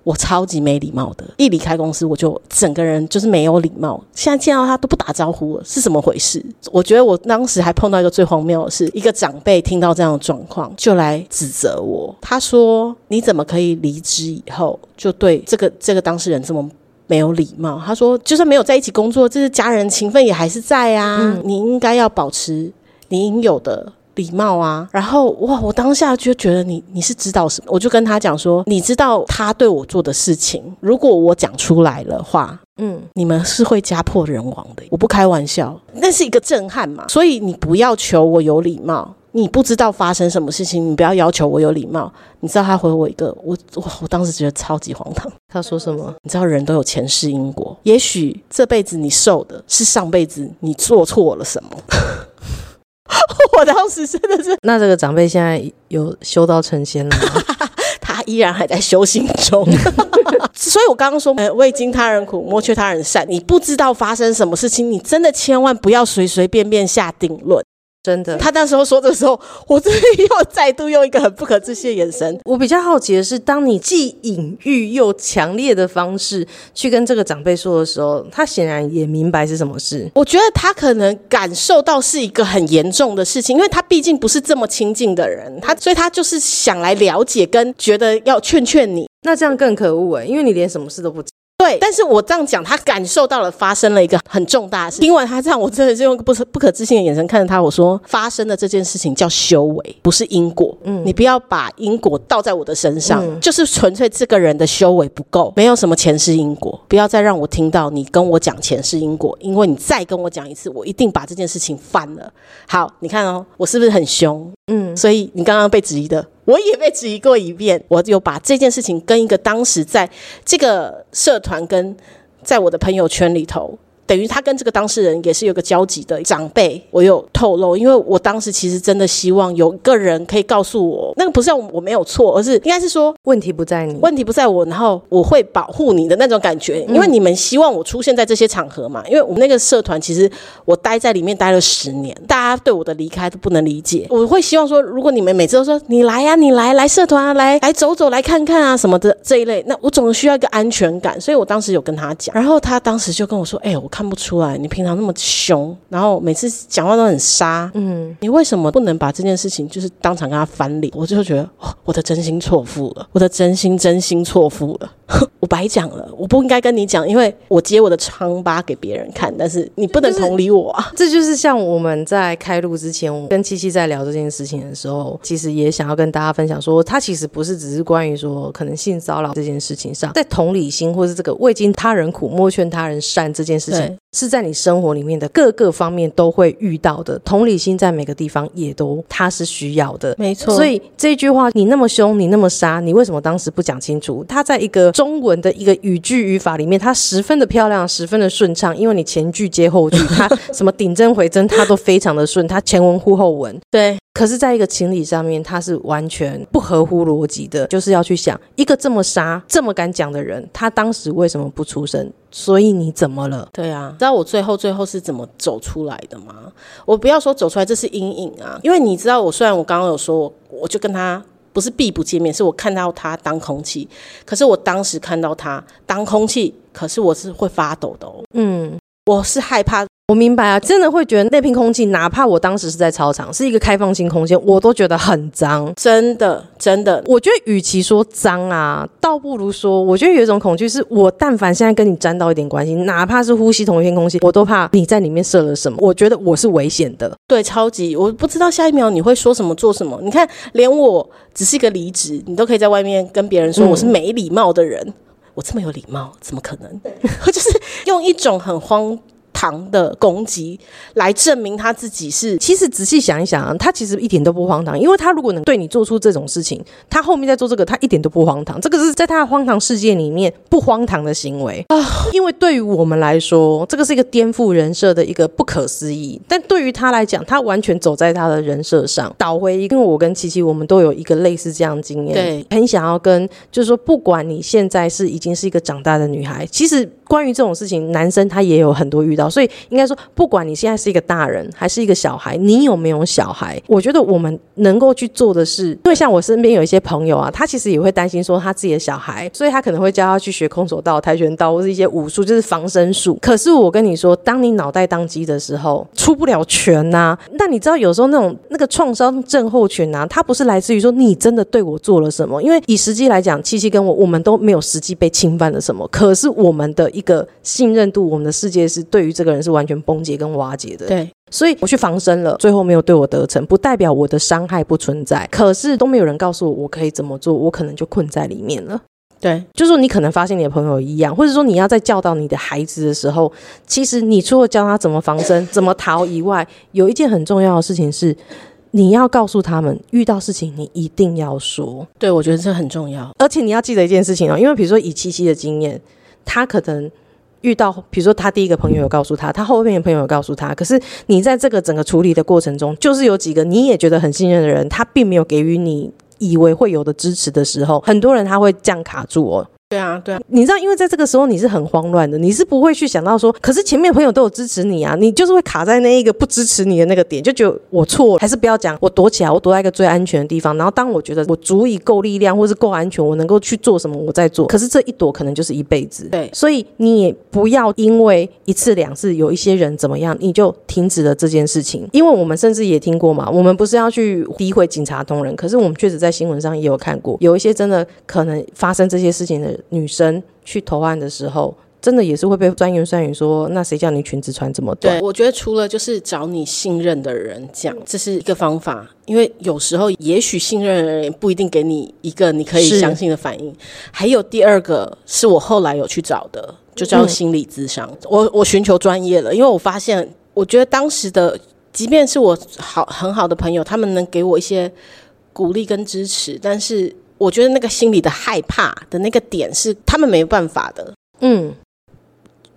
我超级没礼貌的，一离开公司我就整个人就是没有礼貌。现在见到他都不打招呼了，是怎么回事？”我觉得我当时还碰到一个最荒谬的是，一个长辈听到这样的状况就来指责我。他说：“你怎么可以离职以后就对这个 这个当事人这么没有礼貌？”他说：“就算没有在一起工作，这是家人情分也还是在啊，你应该要保持你应有的。”礼貌啊，然后哇，我当下就觉得你你是知道什么，我就跟他讲说，你知道他对我做的事情，如果我讲出来的话，嗯，你们是会家破人亡的，我不开玩笑，那是一个震撼嘛，所以你不要求我有礼貌，你不知道发生什么事情，你不要要求我有礼貌，你知道他回我一个，我我我当时觉得超级荒唐，他说什么？你知道人都有前世因果，也许这辈子你受的是上辈子你做错了什么。我当时真的是，那这个长辈现在有修到成仙了吗？他依然还在修行中，所以我刚刚说，未经他人苦，莫劝他人善。你不知道发生什么事情，你真的千万不要随随便便下定论。真的，他那时候说的时候，我真的又再度用一个很不可置信的眼神。我比较好奇的是，当你既隐喻又强烈的方式去跟这个长辈说的时候，他显然也明白是什么事。我觉得他可能感受到是一个很严重的事情，因为他毕竟不是这么亲近的人，他所以他就是想来了解，跟觉得要劝劝你。那这样更可恶哎，因为你连什么事都不知。对，但是我这样讲，他感受到了发生了一个很重大的事。听完他这样，我真的是用不不可置信的眼神看着他。我说，发生的这件事情叫修为，不是因果。嗯，你不要把因果倒在我的身上，就是纯粹这个人的修为不够，没有什么前世因果。不要再让我听到你跟我讲前世因果，因为你再跟我讲一次，我一定把这件事情翻了。好，你看哦，我是不是很凶？嗯，所以你刚刚被质疑的。我也被质疑过一遍，我就把这件事情跟一个当时在这个社团跟在我的朋友圈里头。等于他跟这个当事人也是有个交集的长辈，我有透露，因为我当时其实真的希望有个人可以告诉我，那个不是我我没有错，而是应该是说问题不在你，问题不在我，然后我会保护你的那种感觉，因为你们希望我出现在这些场合嘛，因为我们那个社团其实我待在里面待了十年，大家对我的离开都不能理解，我会希望说，如果你们每次都说你来呀，你来来社团啊，来来走走来看看啊什么的这一类，那我总需要一个安全感，所以我当时有跟他讲，然后他当时就跟我说，哎，我。看不出来，你平常那么凶，然后每次讲话都很杀，嗯，你为什么不能把这件事情就是当场跟他翻脸？我就觉得，哦，我的真心错付了，我的真心真心错付了，我白讲了，我不应该跟你讲，因为我揭我的疮疤给别人看，但是你不能同理我啊。这就是像我们在开录之前，我跟七七在聊这件事情的时候，其实也想要跟大家分享说，他其实不是只是关于说可能性骚扰这件事情上，在同理心或是这个未经他人苦，莫劝他人善这件事情对，是在你生活里面的各个方面都会遇到的。同理心在每个地方也都它是需要的。没错，所以这句话，你那么凶，你那么杀，你为什么当时不讲清楚？它在一个中文的一个语句语法里面，它十分的漂亮，十分的顺畅，因为你前句接后句，它什么顶针回针，它都非常的顺，它前文呼后文。对可是，在一个情理上面，他是完全不合乎逻辑的，就是要去想，一个这么傻、这么敢讲的人，他当时为什么不出声？所以你怎么了？对啊，知道我最后最后是怎么走出来的吗？我不要说走出来，这是阴影啊，因为你知道，我虽然我刚刚有说，我我就跟他不是避不见面，是我看到他当空气，可是我当时看到他当空气，可是我是会发抖的哦，嗯。我是害怕，我明白啊，真的会觉得那片空气，哪怕我当时是在操场，是一个开放性空间，我都觉得很脏。真的真的，我觉得，与其说脏啊，倒不如说，我觉得有一种恐惧，是我但凡现在跟你沾到一点关系，哪怕是呼吸同一片空气，我都怕你在里面射了什么。我觉得我是危险的。对，超级，我不知道下一秒你会说什么做什么。你看，连我只是一个离职，你都可以在外面跟别人说嗯我是没礼貌的人。我这么有礼貌，怎么可能？就是用一种很荒唐的攻击来证明他自己是其实仔细想一想啊，他其实一点都不荒唐，因为他如果能对你做出这种事情，他后面在做这个，他一点都不荒唐。这个是在他的荒唐世界里面不荒唐的行为啊。因为对于我们来说，这个是一个颠覆人设的一个不可思议，但对于他来讲，他完全走在他的人设上。倒回，因为我跟琪琪，我们都有一个类似这样的经验，对，很想要跟，就是说，不管你现在是已经是一个长大的女孩，其实关于这种事情，男生他也有很多遇到，所以应该说，不管你现在是一个大人还是一个小孩，你有没有小孩，我觉得我们能够去做的是，因为像我身边有一些朋友啊，他其实也会担心说他自己的小孩，所以他可能会教他去学空手道、跆拳道或是一些武术，就是防身术。可是我跟你说，当你脑袋当机的时候，出不了拳呐、那你知道有时候那种那个创伤症候群啊，它不是来自于说你真的对我做了什么，因为以实际来讲，七七跟我我们都没有实际被侵犯了什么，可是我们的一个信任度，我们的世界是对于这个人是完全崩解跟瓦解的。对所以我去防身了，最后没有对我得逞，不代表我的伤害不存在，可是都没有人告诉我我可以怎么做，我可能就困在里面了。对就是说，你可能发现你的朋友一样，或者说你要在教导你的孩子的时候，其实你除了教他怎么防身、怎么逃以外，有一件很重要的事情是，你要告诉他们，遇到事情你一定要说，对，我觉得这很重要。而且你要记得一件事情哦，因为比如说以七七的经验，他可能。遇到，比如说他第一个朋友有告诉他，他后面的朋友有告诉他，可是你在这个整个处理的过程中，就是有几个你也觉得很信任的人，他并没有给予你以为会有的支持的时候，很多人他会这样卡住哦。对啊，对啊，你知道，因为在这个时候你是很慌乱的，你是不会去想到说，可是前面朋友都有支持你啊，你就是会卡在那一个不支持你的那个点，就觉得我错了，还是不要讲，我躲起来，我躲在一个最安全的地方，然后当我觉得我足以够力量或是够安全，我能够去做什么，我再做。可是这一躲可能就是一辈子，对所以你也不要因为一次两次有一些人怎么样，你就停止了这件事情。因为我们甚至也听过嘛，我们不是要去诋毁警察同仁，可是我们确实在新闻上也有看过，有一些真的可能发生这些事情的女生去投案的时候。真的也是会被专言酸语说，那谁叫你裙子穿这么短？对，我觉得除了就是找你信任的人讲，这是一个方法，因为有时候也许信任的人也不一定给你一个你可以相信的反应。还有第二个是我后来有去找的，就叫心理咨商。我我寻求专业了，因为我发现，我觉得当时的，即便是我好很好的朋友，他们能给我一些鼓励跟支持，但是我觉得那个心里的害怕的那个点是他们没办法的。嗯，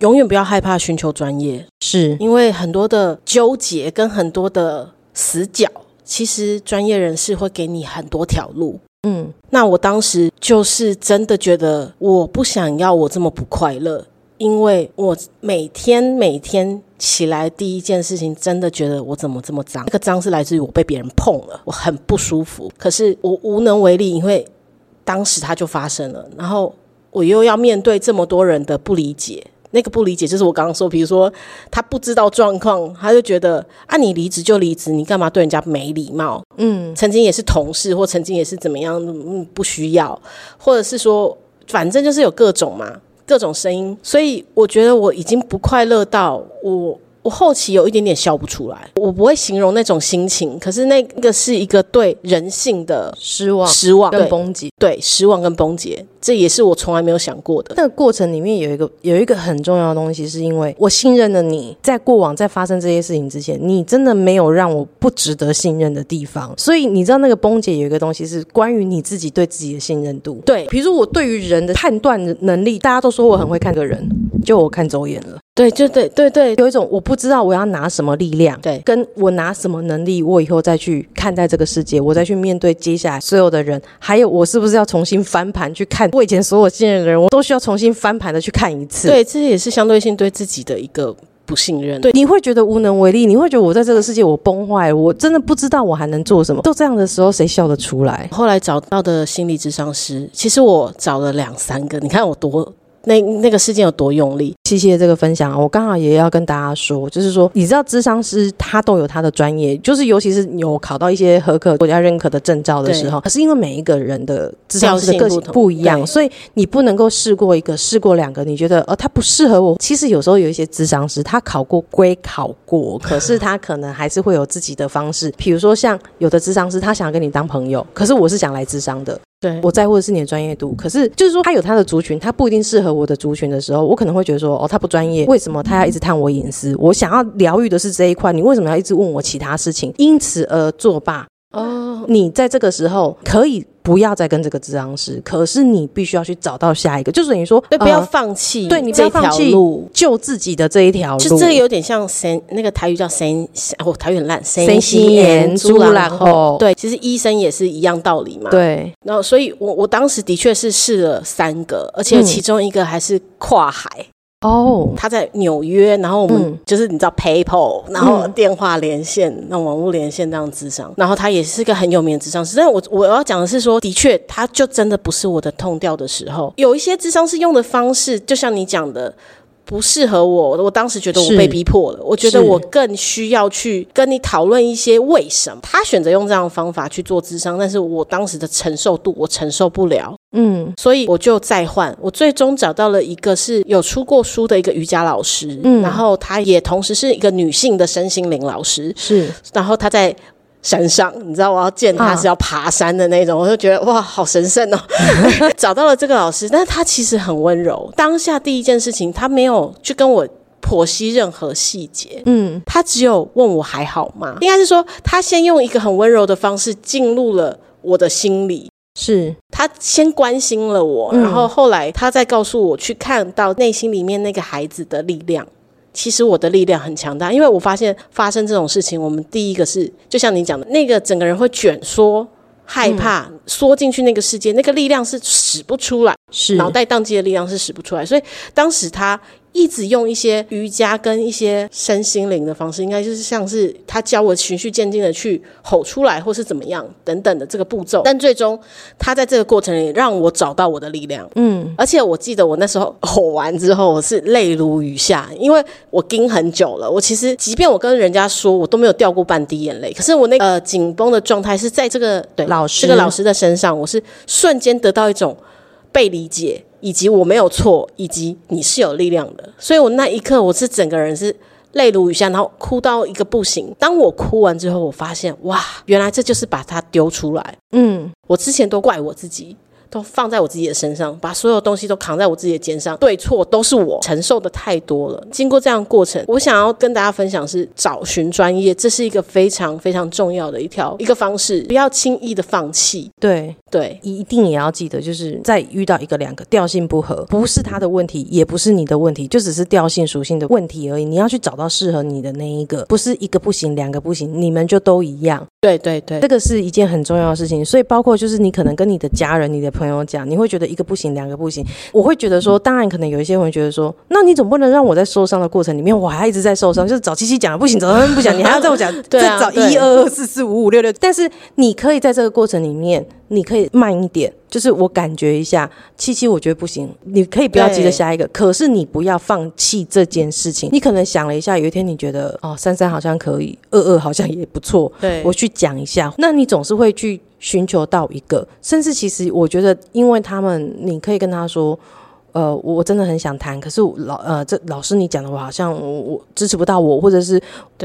永远不要害怕寻求专业，是。因为很多的纠结跟很多的死角，其实专业人士会给你很多条路。嗯。那我当时就是真的觉得，我不想要我这么不快乐，因为我每天每天起来第一件事情，真的觉得我怎么这么脏？那个脏是来自于我被别人碰了，我很不舒服，可是我无能为力，因为当时它就发生了，然后我又要面对这么多人的不理解。那个不理解就是我刚刚说，比如说他不知道状况，他就觉得啊，你离职就离职，你干嘛对人家没礼貌？嗯，曾经也是同事，或曾经也是怎么样，嗯，不需要，或者是说，反正就是有各种嘛，各种声音，所以我觉得我已经不快乐到我。我后期有一点点笑不出来，我不会形容那种心情，可是那个是一个对人性的失望、失望跟崩解，对失望跟崩解，这也是我从来没有想过的。那个过程里面有一个有一个很重要的东西，是因为我信任了你，在过往在发生这些事情之前，你真的没有让我不值得信任的地方，所以你知道那个崩解有一个东西是关于你自己对自己的信任度。对，比如说我对于人的判断能力，大家都说我很会看个人，就我看走眼了。对，就对对对，有一种我不知道我要拿什么力量，对，跟我拿什么能力，我以后再去看待这个世界，我再去面对接下来所有的人，还有我是不是要重新翻盘去看我以前所有信任的人，我都需要重新翻盘的去看一次。对，这也是相对性对自己的一个不信任。对，你会觉得无能为力，你会觉得我在这个世界我崩坏，我真的不知道我还能做什么。都这样的时候，谁笑得出来？后来找到的心理智商师，其实我找了两三个，你看我多。那那个事件有多用力？谢谢这个分享啊！我刚好也要跟大家说，就是说，你知道，智商师他都有他的专业，就是尤其是有考到一些合格、国家认可的证照的时候，可是因为每一个人的智商师的个性不一样，所以你不能够试过一个、试过两个，你觉得呃他不适合我。其实有时候有一些智商师，他考过归考过，可是他可能还是会有自己的方式。比如说像有的智商师，他想要跟你当朋友，可是我是想来智商的。对我在乎的是你的专业度，可是就是说他有他的族群，他不一定适合我的族群的时候，我可能会觉得说，哦，他不专业，为什么他要一直探我隐私？我想要疗愈的是这一块，你为什么要一直问我其他事情？因此而作罢。哦，你在这个时候可以不要再跟这个治疗师，可是你必须要去找到下一个，就是你说，对，不要放弃，对你不要放弃救自己的这一条路，就这有点像神那个台语叫神，哦，台语很烂，神心言猪然后，对，其实医生也是一样道理嘛，对，然后所以我我当时的确是试了三个，而且其中一个还是跨海。哦，他在纽约，然后我们就是你知道 PayPal，然后电话连线，那网络连线这样智商，然后他也是个很有名的智商师。但我我要讲的是说，的确，他就真的不是我的痛调的时候，有一些智商是用的方式，就像你讲的。不适合我，我当时觉得我被逼迫了。我觉得我更需要去跟你讨论一些为什么他选择用这样的方法去做智商，但是我当时的承受度我承受不了，嗯，所以我就再换。我最终找到了一个是有出过书的一个瑜伽老师，嗯，然后他也同时是一个女性的身心灵老师，是，然后他在。山上，你知道我要见他是要爬山的那种，我就觉得哇，好神圣哦！找到了这个老师，但是他其实很温柔。当下第一件事情，他没有去跟我剖析任何细节，嗯，他只有问我还好吗？应该是说，他先用一个很温柔的方式进入了我的心里，是他先关心了我，然后后来他再告诉我去看到内心里面那个孩子的力量。其实我的力量很强大，因为我发现发生这种事情，我们第一个是就像你讲的那个，整个人会卷缩、害怕、缩进去那个世界，那个力量是使不出来，是脑袋宕机的力量是使不出来，所以当时他。一直用一些瑜伽跟一些身心灵的方式，应该就是像是他教我循序渐进的去吼出来，或是怎么样等等的这个步骤。但最终他在这个过程里让我找到我的力量。嗯，而且我记得我那时候吼完之后，我是泪如雨下，因为我盯很久了。我其实即便我跟人家说，我都没有掉过半滴眼泪。可是我那呃紧绷的状态是在这个对老师这个老师的身上，我是瞬间得到一种被理解。以及我没有错，以及你是有力量的，所以我那一刻我是整个人是泪如雨下，然后哭到一个不行。当我哭完之后，我发现哇，原来这就是把它丢出来。嗯，我之前都怪我自己。都放在我自己的身上，把所有东西都扛在我自己的肩上，对错都是我承受的太多了。经过这样过程，我想要跟大家分享是找寻专业，这是一个非常非常重要的一条一个方式，不要轻易的放弃。对对，一定也要记得，就是在遇到一个两个调性不合，不是他的问题，也不是你的问题，就只是调性属性的问题而已。你要去找到适合你的那一个，不是一个不行，两个不行，你们就都一样。对对对，这个是一件很重要的事情。所以包括就是你可能跟你的家人、你的朋友讲，你会觉得一个不行，两个不行。我会觉得说，当然可能有一些人会觉得说，那你总不能让我在受伤的过程里面，我还一直在受伤，就是找七七讲不行，找他们不讲，你还要在我讲，再找 一二二四四五五六六。但是你可以在这个过程里面，你可以慢一点，就是我感觉一下，七七我觉得不行，你可以不要急着下一个，可是你不要放弃这件事情。你可能想了一下，有一天你觉得哦，三三好像可以，二二好像也不错，对我去讲一下，那你总是会去寻求到一个，甚至其实我觉得，因为他们，你可以跟他说。呃，我真的很想谈，可是老呃，这老师你讲的我好像我我支持不到我，或者是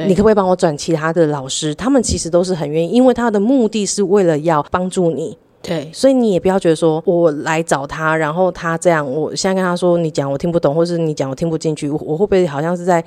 你可不可以帮我转其他的老师？他们其实都是很愿意，因为他的目的是为了要帮助你，对所以你也不要觉得说我来找他，然后他这样，我现在跟他说你讲我听不懂，或是你讲我听不进去，我我会不会好像是在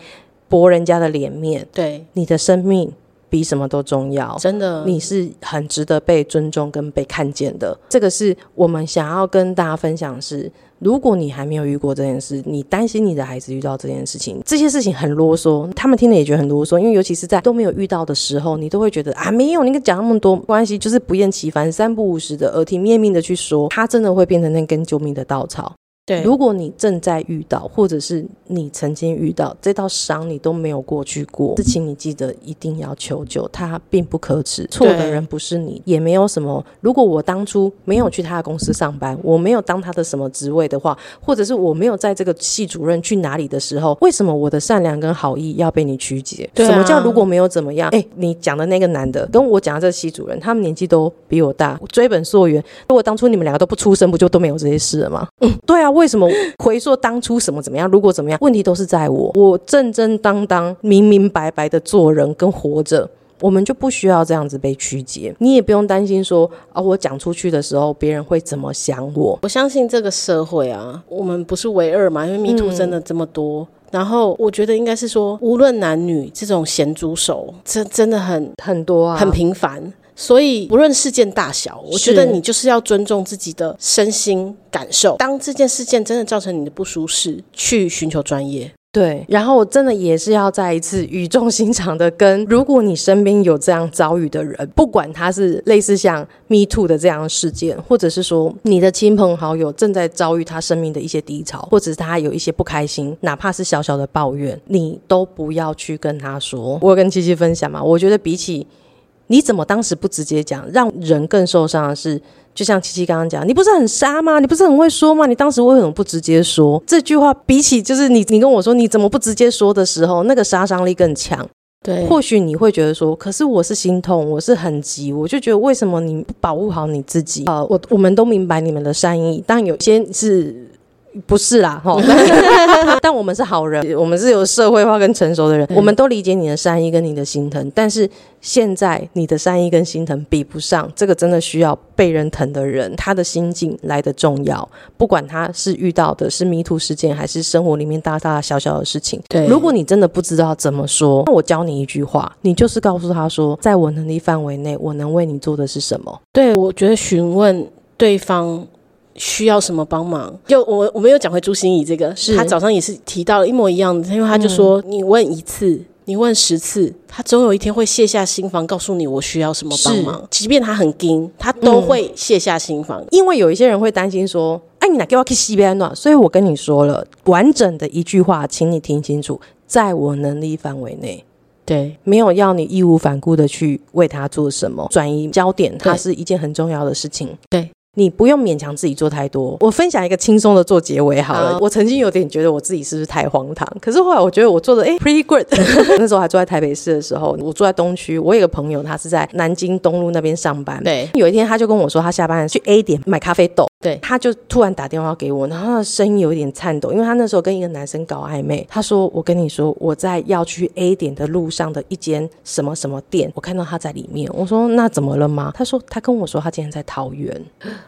驳人家的脸面？对，你的生命比什么都重要。真的，你是很值得被尊重跟被看见的，这个是我们想要跟大家分享的是。如果你还没有遇过这件事，你担心你的孩子遇到这件事情，这些事情很啰嗦，他们听了也觉得很啰嗦，因为尤其是在都没有遇到的时候，你都会觉得啊，没有，你讲那么多关系，就是不厌其烦、三不五时的耳提面命的去说，他真的会变成那根救命的稻草。对，如果你正在遇到，或者是你曾经遇到这道伤，你都没有过去过，事情你记得一定要求救，他并不可耻，错的人不是你，也没有什么。如果我当初没有去他的公司上班，我没有当他的什么职位的话，或者是我没有在这个系主任去哪里的时候，为什么我的善良跟好意要被你曲解？对啊什么叫如果没有怎么样？哎，你讲的那个男的跟我讲的这个系主任，他们年纪都比我大，追本溯源，如果当初你们两个都不出声，不就都没有这些事了吗？嗯，对啊，为什么回溯当初什么怎么样？如果怎么样，问题都是在我，我正正当当、明明白白的做人跟活着。我们就不需要这样子被曲解，你也不用担心说啊，我讲出去的时候别人会怎么想我。我相信这个社会啊，我们不是唯二嘛，因为迷途真的这么多。然后我觉得应该是说，无论男女，这种咸猪手真真的很很多啊，很频繁。所以不论事件大小，我觉得你就是要尊重自己的身心感受。当这件事件真的造成你的不舒适，去寻求专业。对，然后我真的也是要再一次语重心长的跟，如果你身边有这样遭遇的人，不管他是类似像 Me Too 的这样的事件，或者是说你的亲朋好友正在遭遇他生命的一些低潮，或者是他有一些不开心，哪怕是小小的抱怨，你都不要去跟他说。我有跟七七分享嘛，我觉得比起你怎么当时不直接讲，让人更受伤的是。就像七七刚刚讲，你不是很傻吗？你不是很会说吗？你当时为什么不直接说这句话？比起就是你你跟我说你怎么不直接说的时候，那个杀伤力更强。对，或许你会觉得说，可是我是心痛，我是很急，我就觉得为什么你不保护好你自己？呃，我我们都明白你们的善意，但有些是。不是啦，哈，但我们是好人，我们是有社会化跟成熟的人，我们都理解你的善意跟你的心疼，但是现在你的善意跟心疼比不上这个真的需要被人疼的人，他的心境来的重要。不管他是遇到的是迷途事件，还是生活里面大大小小的事情，对如果你真的不知道怎么说，那我教你一句话，你就是告诉他说，在我能力范围内，我能为你做的是什么。对，我觉得询问对方需要什么帮忙，就我我们又讲回朱心怡这个，是他早上也是提到了一模一样的，因为他就说、你问一次。你问十次，他总有一天会卸下心防，告诉你我需要什么帮忙。即便他很惊，他都会卸下心防。因为有一些人会担心说：“哎，你哪给我去西边暖？”所以我跟你说了，完整的一句话，请你听清楚，在我能力范围内。对，没有要你义无反顾的去为他做什么，转移焦点，它是一件很重要的事情。对。你不用勉强自己做太多。我分享一个轻松的做结尾好了。好我曾经有点觉得我自己是不是太荒唐，可是后来我觉得我做的哎 pretty good。那时候还住在台北市的时候，我住在东区，我有个朋友他是在南京东路那边上班。对，有一天他就跟我说，他下班去 A 点买咖啡豆。对他就突然打电话给我，然后他的声音有一点颤抖，因为他那时候跟一个男生搞暧昧。他说：“我跟你说，我在要去 A 点的路上的一间什么什么店，我看到他在里面。”我说：“那怎么了吗？”他说：“他跟我说他今天在桃园，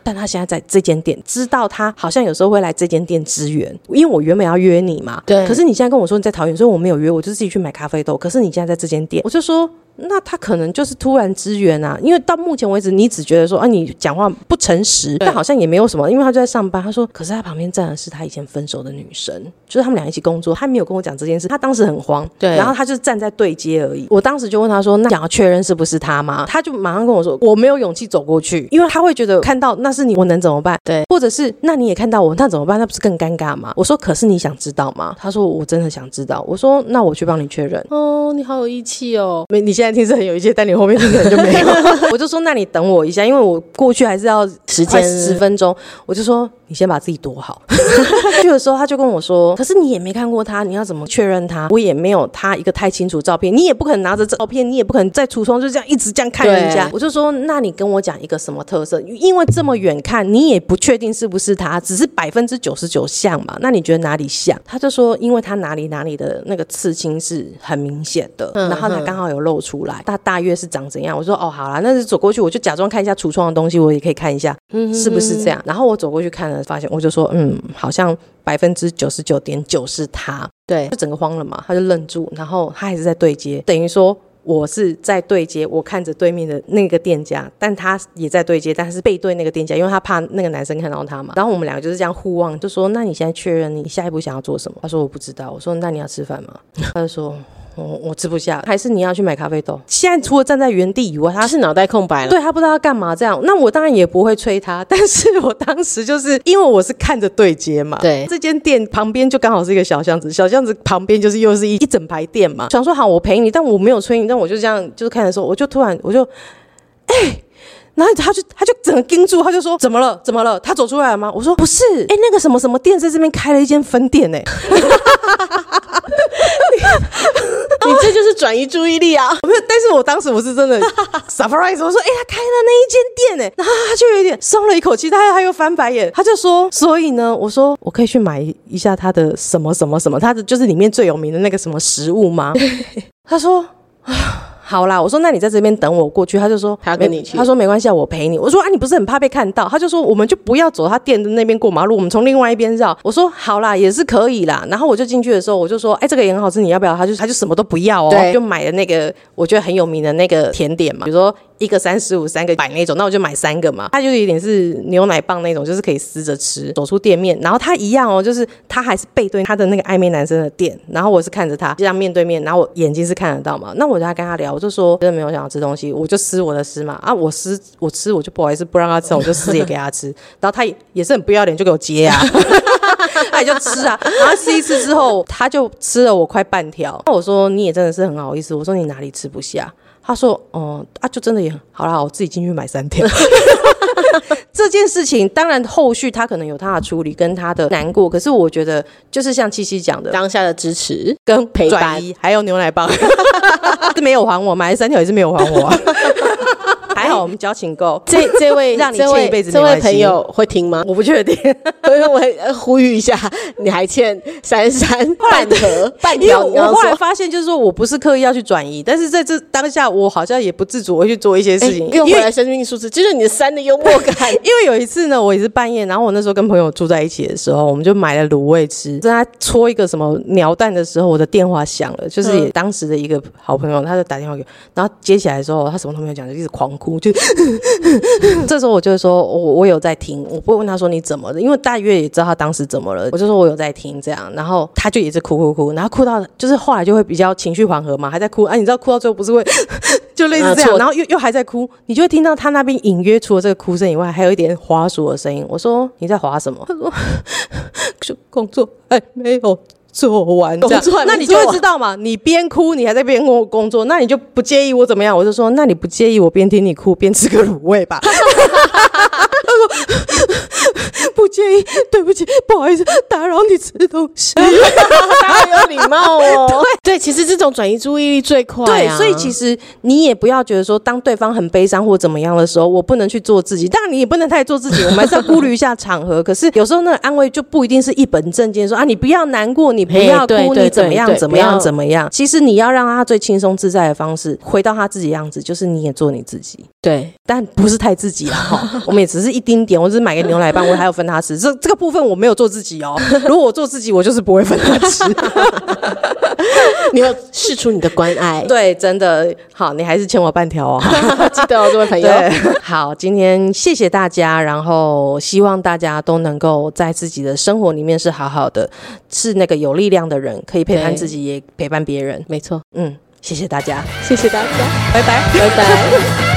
但他现在在这间店，知道他好像有时候会来这间店支援，因为我原本要约你嘛。对可是你现在跟我说你在桃园，所以我没有约，我就自己去买咖啡豆。可是你现在在这间店，我就说。”那他可能就是突然支援啊，因为到目前为止，你只觉得说啊，你讲话不诚实，但好像也没有什么，因为他就在上班。他说，可是他旁边站的是他以前分手的女生，就是他们俩一起工作，他没有跟我讲这件事，他当时很慌，对然后他就站在对接而已。我当时就问他说，那想要确认是不是他吗？他就马上跟我说，我没有勇气走过去，因为他会觉得看到那是你，我能怎么办？对，或者是那你也看到我，那怎么办？那不是更尴尬吗？我说，可是你想知道吗？他说，我真的想知道。我说，那我去帮你确认。哦，你好有义气哦。没，你现在听是很有一些，但你后面听可能就没有。我就说那你等我一下，因为我过去还是要时间快十分钟，我就说你先把自己躲好。去的时候他就跟我说，可是你也没看过他，你要怎么确认他？我也没有他一个太清楚照片，你也不可能拿着照片，你也不可能在橱窗就这样一直这样看人家。我就说那你跟我讲一个什么特色？因为这么远看，你也不确定是不是他，只是百分之九十九像嘛。那你觉得哪里像？他就说因为他哪里哪里的那个刺青是很明显的，嗯然后他刚好有露出来，他大约是长怎样？我说哦好啦，那是走过去我就假装看一下橱窗的东西，我也可以看一下。是不是这样？然后我走过去看了，发现我就说，嗯，好像百分之九十九点九是他，对就整个慌了嘛，他就愣住，然后他还是在对接，等于说。我是在对接，我看着对面的那个店家，但他也在对接，但是背对那个店家，因为他怕那个男生看到他嘛。然后我们两个就是这样互望，就说：“那你现在确认你下一步想要做什么？”他说：“我不知道。”我说：“那你要吃饭吗？”他就说：“我我吃不下，还是你要去买咖啡豆？”现在除了站在原地以外，他他是脑袋空白了。对他不知道要干嘛这样，那我当然也不会催他，但是我当时就是因为我是看着对接嘛，对这间店旁边就刚好是一个小巷子，小巷子旁边就是又是一一整排店嘛，想说好我陪你，但我没有催你，但我就这样就是看的时候，我就突然我就哎。然后他就他就整个盯住，他就说怎么了？怎么了？他走出来了吗？我说不是，哎，那个什么什么店在这边开了一间分店哎，你这就是转移注意力啊！没有，但是我当时我是真的 surprise，我说，哎、他开了那一间店，哎，然后他就有点松了一口气，他他又翻白眼，他就说，所以呢，我说我可以去买一下他的什么什么什么，他的就是里面最有名的那个什么食物吗？他说。啊好啦，我说那你在这边等我过去，他就说没他要跟你去他说没关系，啊，我陪你。我说啊，你不是很怕被看到？他就说我们就不要走他店的那边过马路，我们从另外一边绕。我说好啦，也是可以啦。然后我就进去的时候，我就说，哎，这个也很好吃，你要不要？他就他就什么都不要哦，就买了那个我觉得很有名的那个甜点嘛，比如说一个三十五，三个百那种，那我就买三个嘛。他就有点是牛奶棒那种，就是可以撕着吃。走出店面，然后他一样哦，就是他还是背对他的那个暧昧男生的店，然后我是看着他这样面对面，然后我眼睛是看得到嘛。那我就在跟他聊，我就说真的没有想要吃东西，我就撕我的撕嘛啊，我撕我吃我就不好意思不让他吃，我就撕也给他吃，然后他也也是很不要脸，就给我接啊。他也就吃啊，然后吃一次之后，他就吃了我快半条。那我说你也真的是很好意思，我说你哪里吃不下？他说哦、啊，就真的也好啦，我自己进去买三条。这件事情当然后续他可能有他的处理跟他的难过，可是我觉得就是像七七讲的，当下的支持，跟陪伴还有牛奶棒是 没有还我，买了三条也是没有还我、啊。还好我们交情够，这这位 让你这位欠一辈子这位朋友会听吗？我不确定。因为我呃呼吁一下，你还欠珊珊半盒 半因为条。我，后来发现，就是说我不是刻意要去转移，但是在这当下，我好像也不自主会去做一些事情。因为又回来生命数字，就是你的三的幽默感。因为有一次呢，我也是半夜，然后我那时候跟朋友住在一起的时候，我们就买了卤味吃。在他搓一个什么鸟蛋的时候，我的电话响了，就是也当时的一个好朋友，他就打电话给我，然后接起来的时候，他什么都没有讲，就一直狂哭，就 这时候我就会说，我我有在听，我不会问他说你怎么了，因为大约也知道他当时怎么了，我就说我有在听这样，然后他就一直哭哭哭，然后哭到就是后来就会比较情绪缓和嘛，还在哭，啊，你知道哭到最后不是会 就类似这样，啊然后又又还在哭，你就会听到他那边隐约除了这个哭声以外，还有一点滑鼠的声音。我说你在滑什么？他说 就工作还没有做完，这样工作那你就会知道嘛，你边哭你还在边工工作，那你就不介意我怎么样？我就说那你不介意我边听你哭边吃个卤味吧？不介意，对不起，不好意思，打扰你吃东西。他 好有礼貌哦。对，其实这种转移注意力最快、对，啊。所以其实你也不要觉得说，当对方很悲伤或怎么样的时候，我不能去做自己。当然，你也不能太做自己，我们还是要顾虑一下场合。可是有时候那个安慰就不一定是一本正经说啊，你不要难过，你不要哭，你怎么样怎么样怎么样。其实你要让他最轻松自在的方式，回到他自己样子，就是你也做你自己。对，但不是太自己了哈，我们也只是一丁点，我只是买个牛奶棒，我还要分他吃。这这个部分我没有做自己哦，如果我做自己，我就是不会分他吃。你要试出你的关爱。对，真的好，你还是欠我半条哦。记得哦，这位朋友。好，今天谢谢大家，然后希望大家都能够在自己的生活里面是好好的，是那个有力量的人，可以陪伴自己，也陪伴别人。没错，嗯，谢谢大家，谢谢大家，拜拜。拜拜。